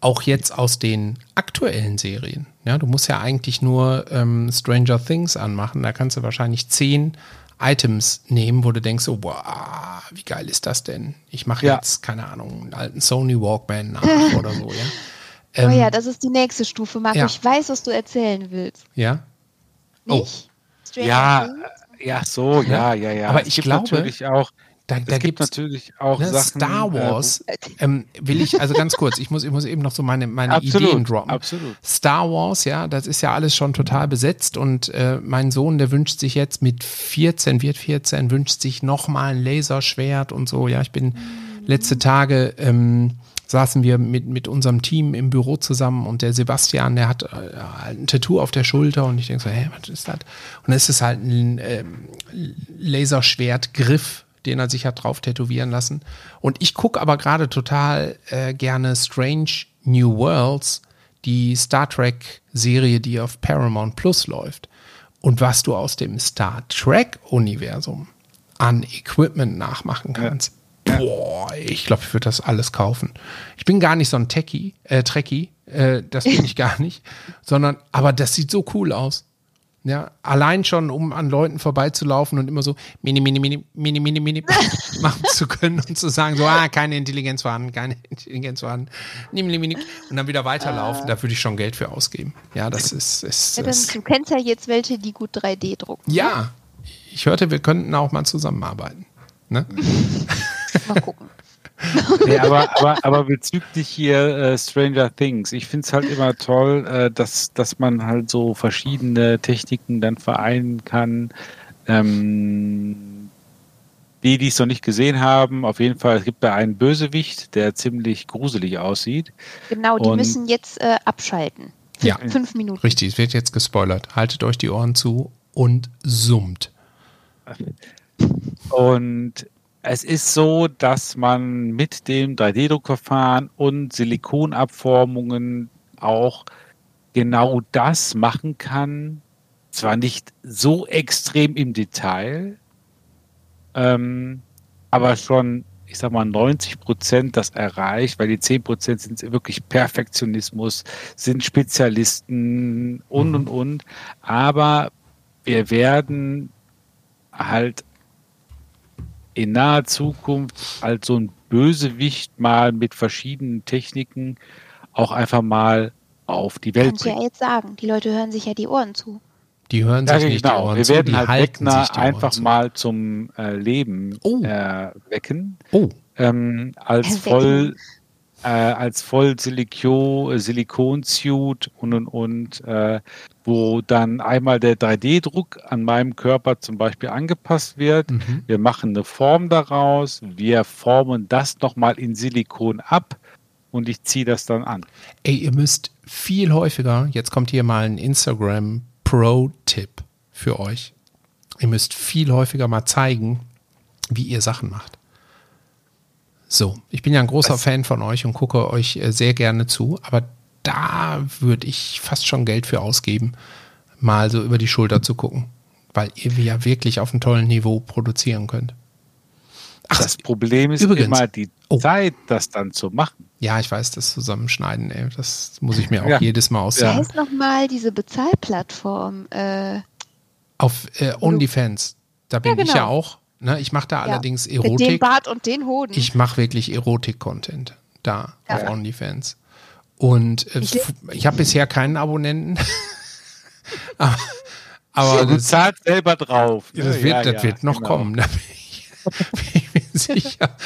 auch jetzt aus den aktuellen Serien. Ja, du musst ja eigentlich nur ähm, Stranger Things anmachen, da kannst du wahrscheinlich zehn Items nehmen, wo du denkst, so, boah, wie geil ist das denn? Ich mache Ja. jetzt, keine Ahnung, einen alten Sony Walkman nach oder so, ja. oh Ähm, ja, das ist die nächste Stufe, Marco. ja. Ich weiß, was du erzählen willst. ja. Oh. Nicht? Stranger Ja, Things? ja, so, ja, ja, ja. Aber Es ich glaube, natürlich auch, Da, es da gibt gibt's natürlich auch Ne, Sachen. Star äh, Wars ähm, will ich, also ganz kurz, ich muss, ich muss eben noch so meine, meine Absolut, Ideen droppen. absolut. Star Wars, ja, das ist ja alles schon total besetzt und äh, mein Sohn, der wünscht sich jetzt mit 14, wird 14, wünscht sich nochmal ein Laserschwert und so. Ja, ich bin letzte Tage ähm, saßen wir mit, mit unserem Team im Büro zusammen und der Sebastian, der hat äh, halt ein Tattoo auf der Schulter und ich denke so, hä, was ist das? Und es ist halt ein ähm, Laserschwertgriff, den er sich hat drauf tätowieren lassen. Und ich gucke aber gerade total äh, gerne Strange New Worlds, die Star Trek-Serie, die auf Paramount Plus läuft. Und was du aus dem Star Trek-Universum an Equipment nachmachen kannst. Boah, ich glaube, ich würde das alles kaufen. Ich bin gar nicht so ein Techie, äh, Trekkie, äh, das bin ich gar nicht, sondern, aber das sieht so cool aus. Ja, allein schon, um an Leuten vorbeizulaufen und immer so mini, mini, mini, mini, mini, mini machen zu können und zu sagen, so, ah, keine Intelligenz vorhanden, keine Intelligenz vorhanden, mini, mini, mini, und dann wieder weiterlaufen, da würde ich schon Geld für ausgeben. Ja, das ist, ist, Ja, dann, ist du kennst ja jetzt welche, die gut 3D drucken. ja, ich hörte, wir könnten auch mal zusammenarbeiten. Ne? Mal gucken. Nee, aber, aber, aber bezüglich hier äh, Stranger Things, ich finde es halt immer toll, äh, dass, dass man halt so verschiedene Techniken dann vereinen kann. Ähm, die, die es noch nicht gesehen haben, auf jeden Fall, es gibt da einen Bösewicht, der ziemlich gruselig aussieht. Genau, die Und- müssen jetzt äh, abschalten. Ja, Fünf Minuten. richtig, es wird jetzt gespoilert. Haltet euch die Ohren zu und summt. Und es ist so, dass man mit dem 3D-Druckverfahren und Silikonabformungen auch genau das machen kann. Zwar nicht so extrem im Detail, ähm, aber schon, ich sag mal, 90 Prozent das erreicht, weil die 10 Prozent sind wirklich Perfektionismus, sind Spezialisten und und und. Aber wir werden halt in naher Zukunft als so ein Bösewicht mal mit verschiedenen Techniken auch einfach mal auf die Welt Kannst du ja bringen. jetzt sagen. Die Leute hören sich ja die Ohren zu. Die hören Ja, sich nicht die genau. Ohren Wir zu, werden die halt die Ohren einfach zu. mal zum äh, Leben Oh. äh, wecken. Oh, Ähm, als Wecken. voll äh, als voll Silikon, Silikon-Suit und und und, äh, wo dann einmal der 3D-Druck an meinem Körper zum Beispiel angepasst wird. Mhm. Wir machen eine Form daraus, wir formen das nochmal in Silikon ab und ich ziehe das dann an. Ey, ihr müsst viel häufiger, jetzt kommt hier mal ein Instagram Pro-Tipp für euch. Ihr müsst viel häufiger mal zeigen, wie ihr Sachen macht. So, ich bin ja ein großer Was? Fan von euch und gucke euch äh, sehr gerne zu, aber da würde ich fast schon Geld für ausgeben, mal so über die Schulter zu gucken, weil ihr ja wirklich auf einem tollen Niveau produzieren könnt. Ach, Das Problem ist übrigens. immer die Oh. Zeit, das dann zu machen. ja, ich weiß, das Zusammenschneiden, ey, das muss ich mir auch Ja. jedes Mal Wie aussagen. heißt nochmal diese Bezahlplattform? Äh, Auf äh, OnlyFans. Da bin Ja, ich ja genau. auch. Ne? Ich mache da Ja. allerdings mit dem Erotik. Bart und den Hoden. Ich mache wirklich Erotik-Content da Ja. auf OnlyFans. Und äh, Ich ich, ich habe bisher keinen Abonnenten. aber aber du das, zahlst selber drauf. das, ne? wird, Ja, das ja, wird noch genau. kommen. Da bin ich, bin ich mir sicher.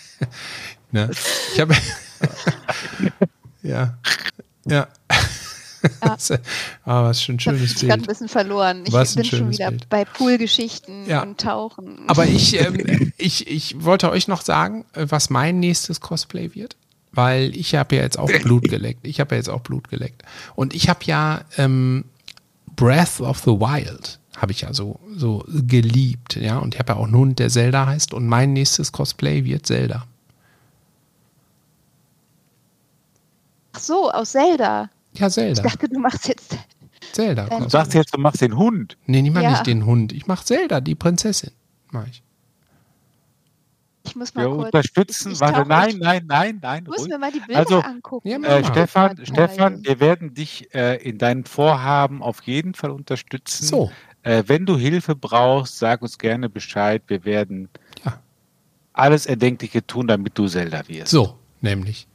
ne? Ich habe. ja. Ja. Aber was für ein ich habe schönes mich gerade ein Bild. bisschen verloren. Ich Was ein bin schon wieder Bild. bei Poolgeschichten Ja. und Tauchen. Aber ich, ähm, ich, ich wollte euch noch sagen, äh, was mein nächstes Cosplay wird. Weil ich habe ja jetzt auch Blut geleckt. Ich habe ja jetzt auch Blut geleckt. Und ich habe ja ähm, Breath of the Wild habe ich ja so, so geliebt, ja. Und ich habe ja auch einen Hund, der Zelda heißt. Und mein nächstes Cosplay wird Zelda. Ach so, aus Zelda. Ja, Ich Zelda. dachte, du machst jetzt. Zelda. Du Du sagst jetzt, du machst den Hund. Nee, ich mach Ja. nicht den Hund. Ich mach Zelda, die Prinzessin. Mach ich. Ich muss mal Wir kurz. unterstützen. Warte, nein, nein, nein, nein. Ich muss mir mal die Bilder Also, angucken. Ja, Äh. Stefan, Stefan, wir werden dich äh, in deinen Vorhaben auf jeden Fall unterstützen. So. Äh, wenn du Hilfe brauchst, sag uns gerne Bescheid. Wir werden Ja. alles Erdenkliche tun, damit du Zelda wirst. So, nämlich.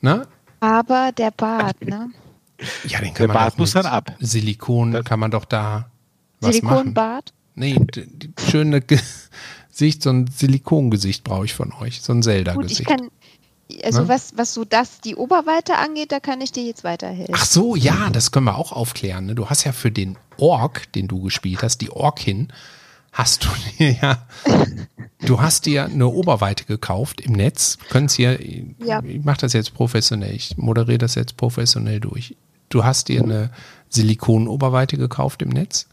Ne? Aber der Bart, ne? Ja, den Der kann man Bart muss dann ab. Silikon Das- kann man doch da was machen. Silikonbart. Nee, d- die schöne Gesicht, so ein Silikongesicht brauche ich von euch, so ein Zelda-Gesicht. Also Ne? was, was so das, die Oberweite angeht, da kann ich dir jetzt weiterhelfen. Ach so, ja, das können wir auch aufklären. Ne? Du hast ja für den Ork, den du gespielt hast, die Orkin, hast du dir ja, du hast dir eine Oberweite gekauft im Netz. Können hier, Ja. ich mache das jetzt professionell, ich moderiere das jetzt professionell durch. Du hast dir eine Silikon-Oberweite gekauft im Netz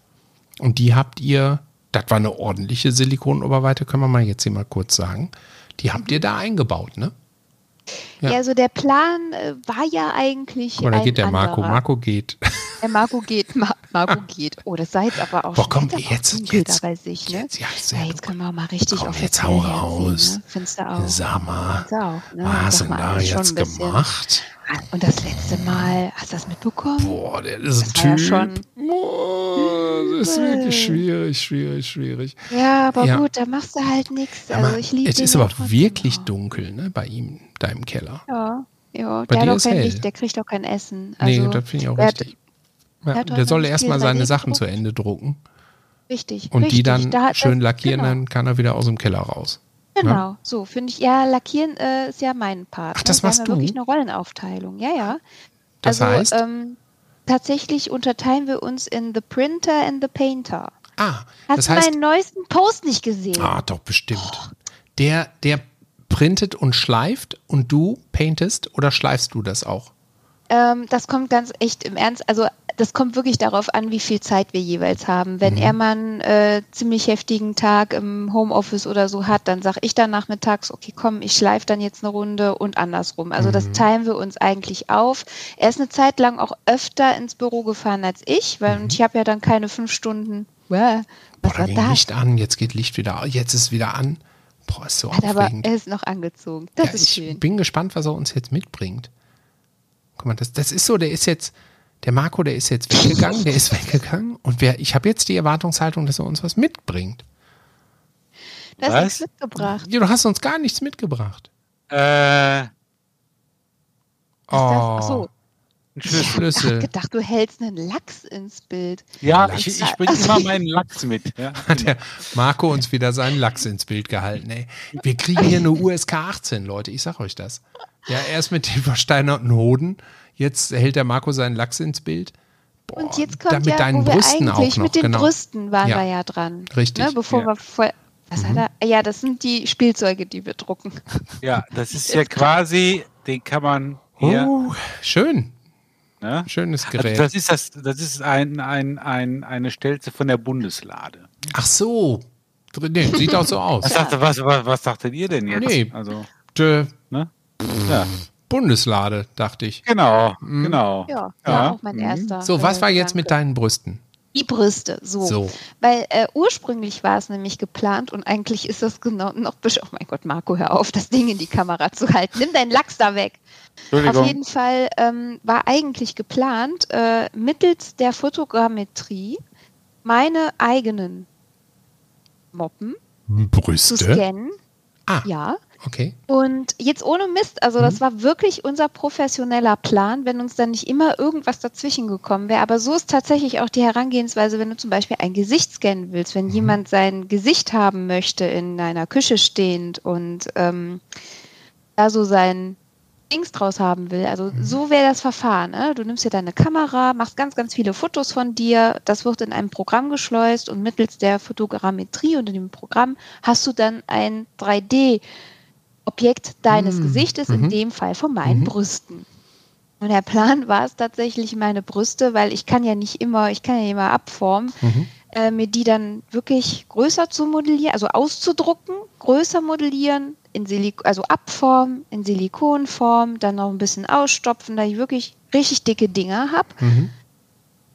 und die habt ihr, das war eine ordentliche Silikon-Oberweite, können wir mal jetzt hier mal kurz sagen. Die habt ihr da eingebaut, ne? Ja, Ja. also der Plan äh, war ja eigentlich. Da ein geht der Marco. anderer. Marco geht. Der Marco geht. Ma Marco geht. Oh, das sah jetzt aber auch Boah, schon komm, jetzt- jetzt- bei sich, ne? jetzt, ja, ja, jetzt können wir auch mal richtig Komm, auf jetzt hau raus. Ne? Findest du auch? Sag mal, du auch, ne? was hast du da schon jetzt ein gemacht? Und das letzte Mal, hast du das mitbekommen? Boah, der ist ein Das ja Typ. schon Boah, das ist wirklich schwierig, schwierig, schwierig. Ja, aber Ja. gut, da machst du halt nichts. Ja, Also ich liebe es ist ja aber wirklich noch. dunkel, ne, bei ihm, da im Keller. Ja, ja Bei der, hat auch. Licht, der kriegt auch kein Essen. nee, Also, das finde ich auch der richtig. Ja, hat der soll erstmal seine Sachen zu. Ende drucken Richtig. und richtig. die dann Da schön das- lackieren, genau. dann kann er wieder aus dem Keller raus. Genau, so finde ich. Ja, lackieren äh, ist ja mein Part. Ach, das ne? Wir machst ja wirklich du? eine Rollenaufteilung. Ja, ja. Das also heißt? ähm, tatsächlich unterteilen wir uns in the Printer and the Painter. Ah, Hast das du heißt, meinen neuesten Post nicht gesehen? ah, doch bestimmt. Der, der printet und schleift und du paintest oder schleifst du das auch? Ähm, das kommt ganz echt im Ernst. Also das kommt wirklich darauf an, wie viel Zeit wir jeweils haben. Wenn Mhm. er mal einen äh, ziemlich heftigen Tag im Homeoffice oder so hat, dann sage ich dann nachmittags, okay, komm, ich schleife dann jetzt eine Runde und andersrum. Also das Mhm. teilen wir uns eigentlich auf. Er ist eine Zeit lang auch öfter ins Büro gefahren als ich, weil und ich habe ja dann keine fünf Stunden. Bäh, Mhm. Boah, was da war das? Licht an, jetzt geht Licht wieder jetzt ist es wieder an. Boah, ist so Hat aber aufregend. er ist noch angezogen. Das ja, ist ich schön. bin gespannt, was er uns jetzt mitbringt. Guck mal, das, das ist so, der ist jetzt, der Marco, der ist jetzt weggegangen, der ist weggegangen und wer, ich habe jetzt die Erwartungshaltung, dass er uns was mitbringt. Du hast Was? nichts mitgebracht. Ja, du hast uns gar nichts mitgebracht. Äh, das? Ach so. Ein Ich Schlüssel. hab gedacht, du hältst einen Lachs ins Bild. Ja, Lachs. ich, ich bringe immer meinen Lachs mit. Ja. Hat der Marco uns wieder seinen Lachs ins Bild gehalten, ey. Wir kriegen hier eine USK 18, Leute, ich sag euch das. Ja, erst mit den versteinerten Hoden, jetzt hält der Marco seinen Lachs ins Bild. Boah, Und jetzt kommt mit ja, deinen wo wir Brüsten eigentlich auch noch, mit den genau. Brüsten waren Ja. wir ja dran. Richtig, Ne, bevor ja. wir voll, was hat er? Ja, das sind die Spielzeuge, die wir drucken. ja, das ist ja quasi, den kann man hier. Oh, schön, Ne? schönes Also Gerät. das ist das, das ist ein, ein, ein, eine Stelze von der Bundeslade. Ach so, nee, sieht auch so aus. Was, dachte, was, was, was dachtet ihr denn jetzt? Nee. Also, Tö, ne? Ja, Bundeslade, dachte ich. genau, genau. Ja, Ja. war auch mein erster. Mhm. So, was äh, war jetzt mit deinen Brüsten? Die Brüste, so. So. Weil äh, ursprünglich war es nämlich geplant und eigentlich ist das genau noch. besch- Oh mein Gott, Marco, hör auf, das Ding in die Kamera zu halten. Nimm deinen Lachs da weg. Auf jeden Fall ähm, war eigentlich geplant, äh, mittels der Fotogrammetrie meine eigenen Moppen zu Brüste? scannen. Ah, Ja. Okay. Und jetzt ohne Mist, also das war wirklich unser professioneller Plan, wenn uns dann nicht immer irgendwas dazwischen gekommen wäre. Aber so ist tatsächlich auch die Herangehensweise, wenn du zum Beispiel ein Gesicht scannen willst, wenn jemand sein Gesicht haben möchte in einer Küche stehend und ähm, da so sein Dings draus haben will. Also so wäre das Verfahren. Ne? Du nimmst dir deine Kamera, machst ganz, ganz viele Fotos von dir, das wird in ein Programm geschleust und mittels der Fotogrammetrie und in dem Programm hast du dann ein 3D Objekt deines Mm, Gesichtes, mhm. in dem Fall von meinen Mhm. Brüsten. Und der Plan war es tatsächlich meine Brüste, weil ich kann ja nicht immer, ich kann ja immer abformen, Mhm. äh, mir die dann wirklich größer zu modellieren, also auszudrucken, größer modellieren, in Silik also abformen, in Silikonform, dann noch ein bisschen ausstopfen, da ich wirklich richtig dicke Dinger habe. Mhm.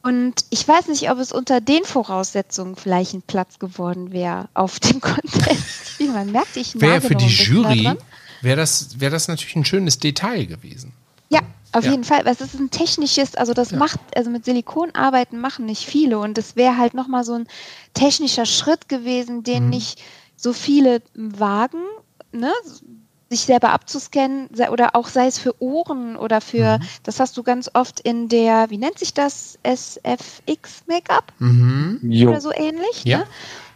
Und ich weiß nicht, ob es unter den Voraussetzungen vielleicht ein Platz geworden wäre auf dem Contest. Wie man merkt, ich Wäre für noch die Jury, wäre das, wäre das natürlich ein schönes Detail gewesen. Ja, auf Ja. jeden Fall. Es ist ein technisches, also das Ja. macht, also mit Silikon arbeiten machen nicht viele und es wäre halt nochmal so ein technischer Schritt gewesen, den Mhm. nicht so viele wagen, ne? Sich selber abzuscannen sei- oder auch sei es für Ohren oder für, Mhm. das hast du ganz oft in der, wie nennt sich das, SFX Make-up Mhm. Oder so ähnlich, Ja. ne?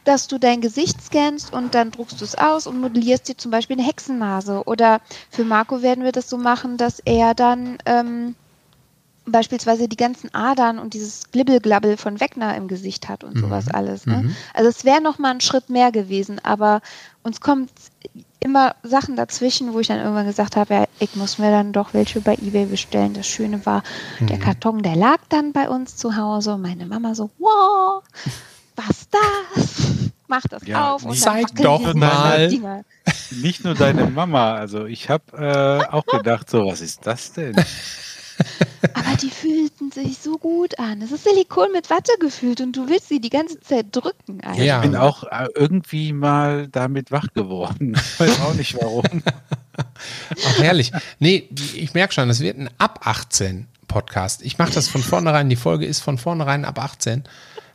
dass du dein Gesicht scannst und dann druckst du es aus und modellierst dir zum Beispiel eine Hexennase. Oder für Marco werden wir das so machen, dass er dann ähm, beispielsweise die ganzen Adern und dieses Glibbelglabbel von Wegner im Gesicht hat und Mhm. sowas alles. Ne? Mhm. Also es wäre noch mal ein Schritt mehr gewesen, aber uns kommt immer Sachen dazwischen, wo ich dann irgendwann gesagt habe, ja, ich muss mir dann doch welche bei eBay bestellen. Das Schöne war, der Mhm. Karton, der lag dann bei uns zu Hause und meine Mama so, wow, was das? Mach das Ja, auf und Zeig doch mal. Dinger. Nicht nur deine Mama. Also ich habe äh, auch gedacht, so, was ist das denn? Aber die fühlten sich so gut an. Es ist Silikon mit Watte gefüllt und du willst sie die ganze Zeit drücken. Alter. Ja. Ich bin auch äh, irgendwie mal damit wach geworden. Ich weiß auch nicht warum. Ach, herrlich. Nee, ich merke schon, es wird ein ab 18 Podcast. Ich mache das von vornherein, die Folge ist von vornherein ab 18.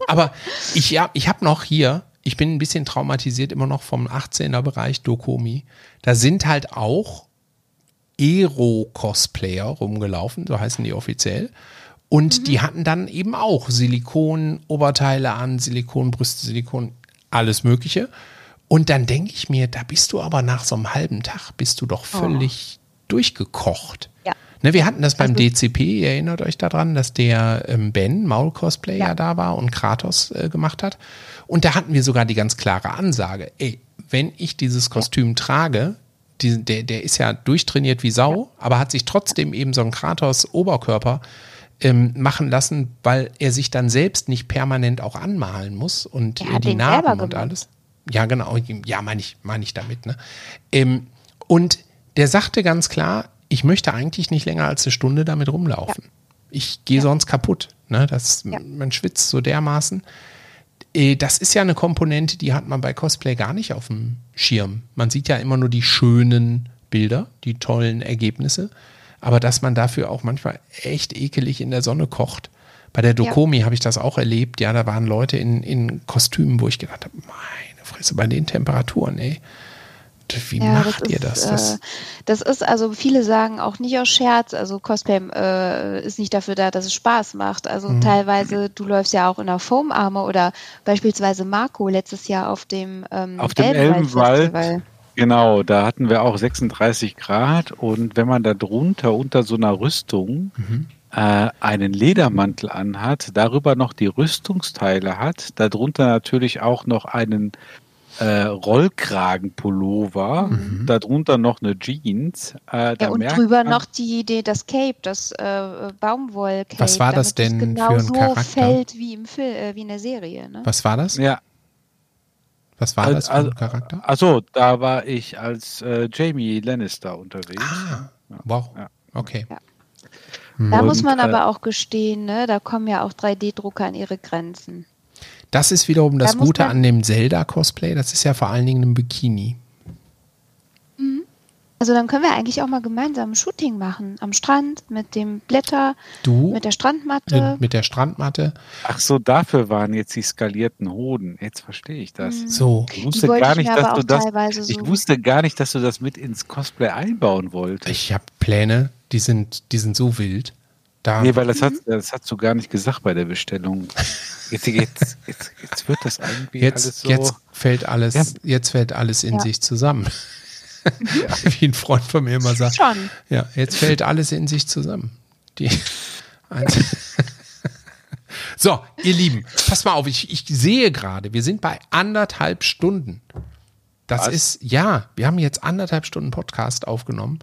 Aber ich, ja, ich habe noch hier, ich bin ein bisschen traumatisiert immer noch vom 18er Bereich Dokomi. Da sind halt auch Ero-Cosplayer rumgelaufen, so heißen die offiziell. Und die hatten dann eben auch Silikon-Oberteile an, Silikonbrüste, Silikon, alles Mögliche. Und dann denke ich mir, da bist du aber nach so einem halben Tag, bist du doch völlig durchgekocht. Ja. Ne, wir hatten das beim Also- DCP, ihr erinnert euch daran, dass der ähm, Ben, Maul-Cosplayer, Ja. da war und Kratos äh, gemacht hat. Und da hatten wir sogar die ganz klare Ansage, ey, wenn ich dieses Kostüm trage, die, der, der ist ja durchtrainiert wie Sau, aber hat sich trotzdem eben so einen Kratos-Oberkörper ähm, machen lassen, weil er sich dann selbst nicht permanent auch anmalen muss und äh, die Narben und alles. Ja, genau. Ja, meine ich, meine ich damit. Ne? Ähm, und der sagte ganz klar, ich möchte eigentlich nicht länger als eine Stunde damit rumlaufen. Ich gehe sonst kaputt. Ne? Das, Ja. Man schwitzt so dermaßen. Äh, Das ist ja eine Komponente, die hat man bei Cosplay gar nicht auf dem Schirm. Man sieht ja immer nur die schönen Bilder, die tollen Ergebnisse. Aber dass man dafür auch manchmal echt ekelig in der Sonne kocht. Bei der Dokomi habe ich das auch erlebt. Ja, da waren Leute in, in Kostümen, wo ich gedacht habe, meine Fresse, bei den Temperaturen, ey. Wie Ja, macht ihr das? ist, das Äh, das ist also, viele sagen auch nicht aus Scherz, also Cosplay äh, ist nicht dafür da, dass es Spaß macht. Also Mhm. teilweise, du läufst ja auch in der Foam Armor oder beispielsweise Marco letztes Jahr auf dem, ähm, Auf dem. Elbenwald. Genau, da hatten wir auch 36 Grad und wenn man da drunter unter so einer Rüstung Mhm. äh, einen Ledermantel anhat, darüber noch die Rüstungsteile hat, darunter natürlich auch noch einen äh, Rollkragenpullover, darunter noch eine Jeans. Äh, da Ja, und merkt drüber man, noch die, die, das Cape, das äh, Baumwoll-Cape. Was war das denn genau für ein so Charakter? fällt wie im Film, äh, wie in der Serie. Ne? was war das? Ja, Was war Also- das für ein Charakter? achso, da war ich als äh, Jamie Lannister unterwegs. Ah, wow. Ja. Okay. Ja. Da Und, muss man äh, aber auch gestehen, ne, da kommen ja auch 3D-Drucker an ihre Grenzen. Das ist wiederum das Da Gute an dem Zelda-Cosplay. Das ist ja vor allen Dingen ein Bikini. Also dann können wir eigentlich auch mal gemeinsam ein Shooting machen. Am Strand, mit dem Blätter, Du mit der Strandmatte. mit, mit der Strandmatte. Ach so, dafür waren jetzt die skalierten Hoden. Jetzt verstehe ich das. So. Ich wusste gar ich nicht, dass du das. Ich wusste gar nicht, dass du das mit ins Cosplay einbauen wolltest. Ich habe Pläne, die sind, die sind so wild. Da, nee, weil das, hat, das hast du gar nicht gesagt bei der Bestellung. Jetzt, jetzt, jetzt, jetzt wird das irgendwie alles jetzt, so. jetzt fällt alles, Ja. jetzt fällt alles in Ja. sich zusammen. Wie ein Freund von mir immer sagt. Schon. Ja, jetzt fällt alles in sich zusammen. Die so, ihr Lieben, pass mal auf, ich, ich sehe gerade, wir sind bei anderthalb Stunden. Das Was? ist, ja, wir haben jetzt anderthalb Stunden Podcast aufgenommen.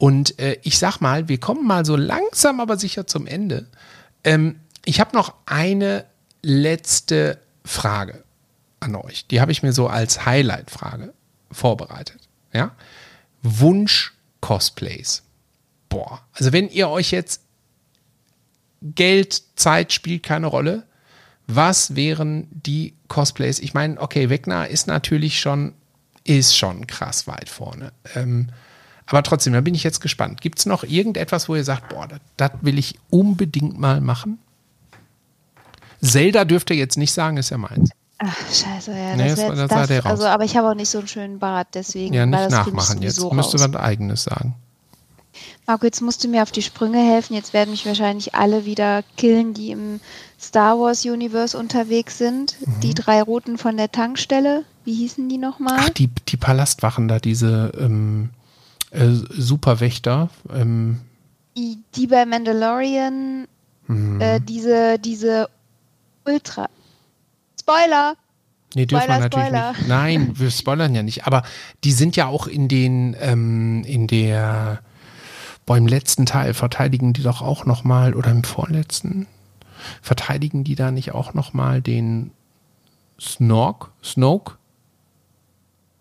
Und äh, ich sag mal, wir kommen mal so langsam, aber sicher zum Ende. Ähm, ich habe noch eine letzte Frage an euch. Die habe ich mir so als Highlight-Frage vorbereitet. Ja? Wunsch-Cosplays. Boah, also wenn ihr euch jetzt Geld, Zeit spielt keine Rolle. Was wären die Cosplays? Ich meine, okay, Wegner ist natürlich schon, ist schon krass weit vorne. Ähm, aber trotzdem, da bin ich jetzt gespannt. Gibt es noch irgendetwas, wo ihr sagt, boah, das, will ich unbedingt mal machen? Zelda dürft ihr jetzt nicht sagen, ist ja meins. Ach, scheiße, ja. Nee, das das das das, der raus. also, aber ich habe auch nicht so einen schönen Bart, deswegen Ja, nicht nachmachen jetzt. sowieso Müsste raus. was Eigenes sagen. Marco, jetzt musst du mir auf die Sprünge helfen. Jetzt werden mich wahrscheinlich alle wieder killen, die im Star Wars Universe unterwegs sind. Mhm. Die drei Roten von der Tankstelle. Wie hießen die nochmal? Ach, die, die Palastwachen da, diese ähm, äh, Superwächter. Ähm, Die, bei Mandalorian, Mhm. äh, diese, diese Ultra. Spoiler! Nee, dürfen wir natürlich Spoiler. nicht. Nein, wir spoilern ja nicht. Aber die sind ja auch in den, ähm, in der, boah, im letzten Teil verteidigen die doch auch nochmal, oder im vorletzten, verteidigen die da nicht auch nochmal den Snork? Snoke?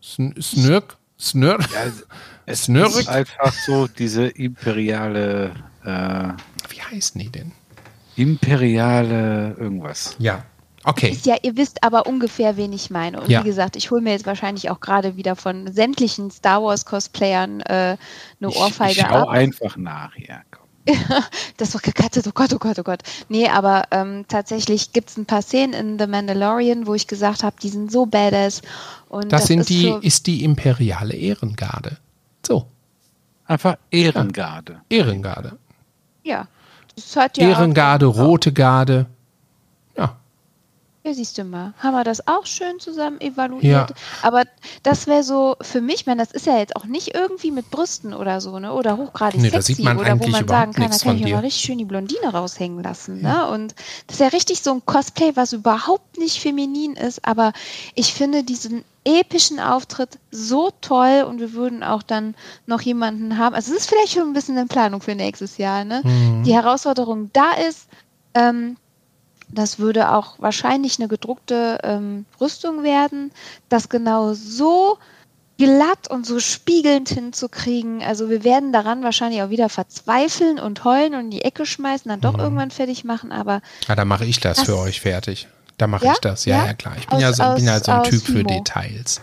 Sn Snirk? Snirk? Ja, es Snurrig? ist einfach so diese imperiale, äh, Wie heißen die denn? imperiale irgendwas. Ja. Okay. Ist ja, ihr wisst aber ungefähr, wen ich meine. Und Ja. wie gesagt, ich hole mir jetzt wahrscheinlich auch gerade wieder von sämtlichen Star Wars Cosplayern äh, eine Ich, Ohrfeige ich schau ab. einfach nach, ja. Komm. Das war gekattet, oh Gott, oh Gott, oh Gott. Nee, aber ähm, tatsächlich gibt es ein paar Szenen in The Mandalorian, wo ich gesagt habe, die sind so badass. Und Das, sind ist die, für- ist die imperiale Ehrengarde. So, Einfach Ehrengarde. Ehrengarde. ja. Das hat ja Ehrengarde, rote Garde. Ja. Ja, siehst du mal. Haben wir das auch schön zusammen evaluiert. Ja. Aber das wäre so für mich, ich meine, das ist ja jetzt auch nicht irgendwie mit Brüsten oder so, ne? Oder hochgradig Nee, sexy man oder wo man sagen kann, da kann ich mal richtig schön die Blondine raushängen lassen, ne? Und das ist ja richtig so ein Cosplay, was überhaupt nicht feminin ist, aber ich finde diesen epischen Auftritt so toll und wir würden auch dann noch jemanden haben. Also es ist vielleicht schon ein bisschen in Planung für nächstes Jahr, ne? Mhm. Die Herausforderung da ist, ähm, das würde auch wahrscheinlich eine gedruckte ähm, Rüstung werden, das genau so glatt und so spiegelnd hinzukriegen. Also wir werden daran wahrscheinlich auch wieder verzweifeln und heulen und in die Ecke schmeißen, dann doch Mhm. irgendwann fertig machen, aber Ja, da mache ich das, Das- für euch fertig. Da mache Ja? ich das. Ja, ja, Ja? klar. Ich bin Aus- ja so, bin ja aus- so ein aus Typ für Fimo. Details.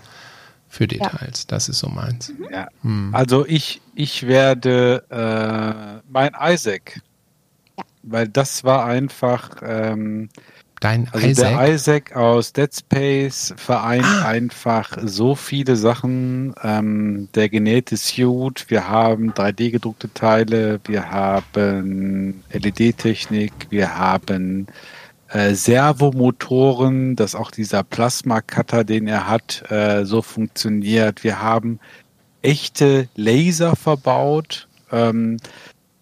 Für Details. Das ist so meins. Ja. Hm. Also ich, ich werde äh, mein Isaac, Ja. Weil das war einfach, ähm, Dein Also Isaac. der Isaac aus Dead Space vereint Ah. einfach so viele Sachen. Ähm, der genähte Suit, wir haben 3D gedruckte Teile, wir haben LED-Technik, wir haben äh, Servomotoren, dass auch dieser Plasma-Cutter, den er hat, äh, so funktioniert. Wir haben echte Laser verbaut. Ähm,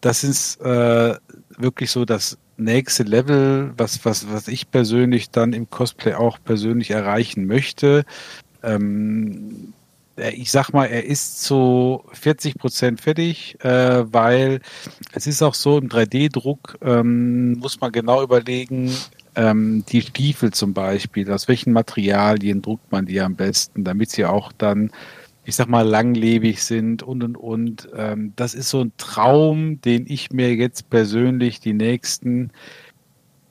das ist äh, wirklich so das nächste Level, was, was, was ich persönlich dann im Cosplay auch persönlich erreichen möchte. Ähm, er- ich sag mal, er ist zu 40 Prozent fertig, äh, weil es ist auch so im 3D-Druck, ähm, muss man genau überlegen, ähm, die Stiefel zum Beispiel, aus welchen Materialien druckt man die am besten, damit sie auch dann ich sag mal, langlebig sind und und und. Ähm, das ist so ein Traum, den ich mir jetzt persönlich die nächsten,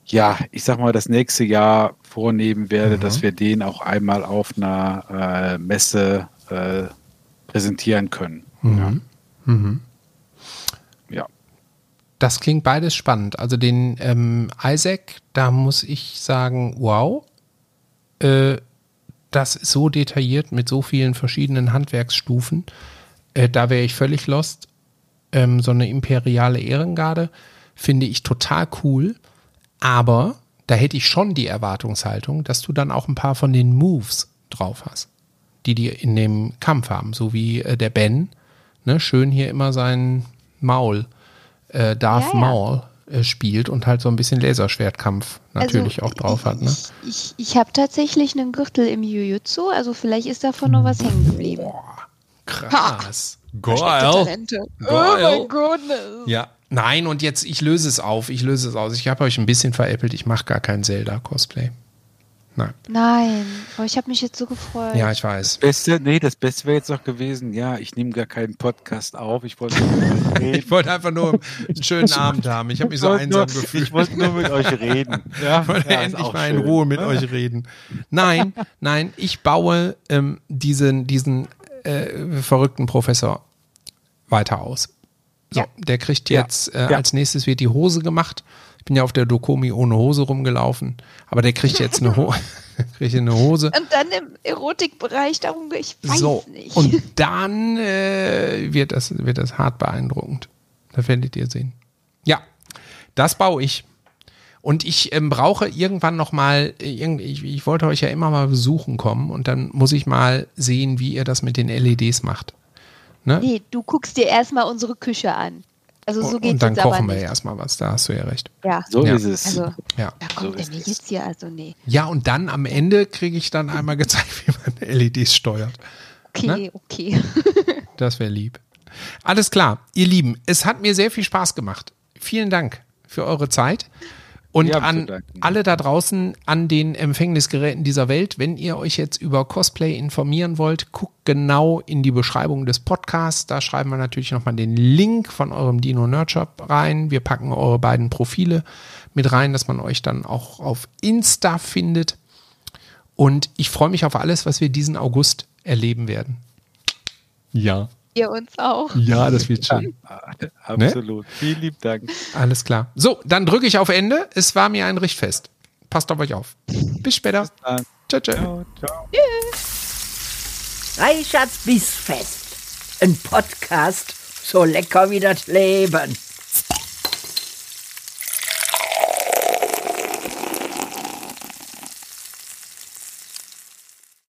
ja, ich sag mal, das nächste Jahr vornehmen werde, Mhm. dass wir den auch einmal auf einer äh, Messe äh, präsentieren können. Mhm. Mhm. Ja. Das klingt beides spannend. Also den ähm, Isaac, da muss ich sagen, wow. Äh, das ist so detailliert mit so vielen verschiedenen Handwerksstufen. Äh, da wäre ich völlig lost. Ähm, so eine imperiale Ehrengarde finde ich total cool. Aber da hätte ich schon die Erwartungshaltung, dass du dann auch ein paar von den Moves drauf hast, die die in dem Kampf haben. So wie äh, der Ben, ne, schön hier immer sein Maul, äh, Darth Ja, ja. Maul spielt und halt so ein bisschen Laserschwertkampf natürlich Also, auch drauf hat. Ne? Ich, ich, ich habe tatsächlich einen Gürtel im Jujutsu, also vielleicht ist davon noch was hängen geblieben. Krass. Geil. Talente. Geil. Oh mein Gott. Ja. Nein, und jetzt, ich löse es auf. Ich löse es aus. Ich habe euch ein bisschen veräppelt. Ich mache gar kein Zelda-Cosplay. Nein. Nein, oh, ich habe mich jetzt so gefreut. Ja, ich weiß. Beste, nee, das Beste wäre jetzt noch gewesen, ja, ich nehme gar keinen Podcast auf. Ich wollte. Ich wollte einfach nur einen schönen Abend haben. Ich habe mich so wollte nur, einsam gefühlt. ich wollte nur mit euch reden. Ja, Ich wollte ja, endlich mal in schön. Ruhe mit euch reden. Nein, nein, ich baue ähm, diesen, diesen äh, verrückten Professor weiter aus. So, Ja. der kriegt Ja. jetzt, äh, Ja. als nächstes wird die Hose gemacht. Ich bin ja auf der Dokomi ohne Hose rumgelaufen, aber der kriegt jetzt eine, Ho kriegt eine Hose. Und dann im Erotikbereich, darum, ich weiß So, nicht. und dann äh, wird, das, wird das hart beeindruckend. Da werdet ihr sehen. Ja, das baue ich. Und ich ähm, brauche irgendwann noch mal, äh, ich, ich wollte euch ja immer mal besuchen kommen und dann muss ich mal sehen, wie ihr das mit den LEDs macht. Ne? nee, du guckst dir erstmal unsere Küche an. Also so und, geht's und dann kochen wir nicht. erstmal was, da hast du ja recht. Ja, So Ja. ist es. also Ja. da kommt So er es. jetzt hier, also nee. Ja, und dann am Ende kriege ich dann einmal gezeigt, wie man LEDs steuert. Okay, Ne? okay. Das wäre lieb. Alles klar, ihr Lieben, es hat mir sehr viel Spaß gemacht. Vielen Dank für eure Zeit. Und an danken. alle da draußen an den Empfängnisgeräten dieser Welt, wenn ihr euch jetzt über Cosplay informieren wollt, guckt genau in die Beschreibung des Podcasts. Da schreiben wir natürlich nochmal den Link von eurem Dino Nerd Shop rein. Wir packen eure beiden Profile mit rein, dass man euch dann auch auf Insta findet. Und ich freue mich auf alles, was wir diesen August erleben werden. Ja. Ihr uns auch. Ja, das wird schön. Absolut. Vielen lieben Dank. Alles klar. So, dann drücke ich auf Ende. Es war mir ein Richtfest. Passt auf euch auf. Bis später. dann. Ciao, ciao. Ciao, ciao. Reicherts Bissfest. Ein Podcast so lecker wie das Leben.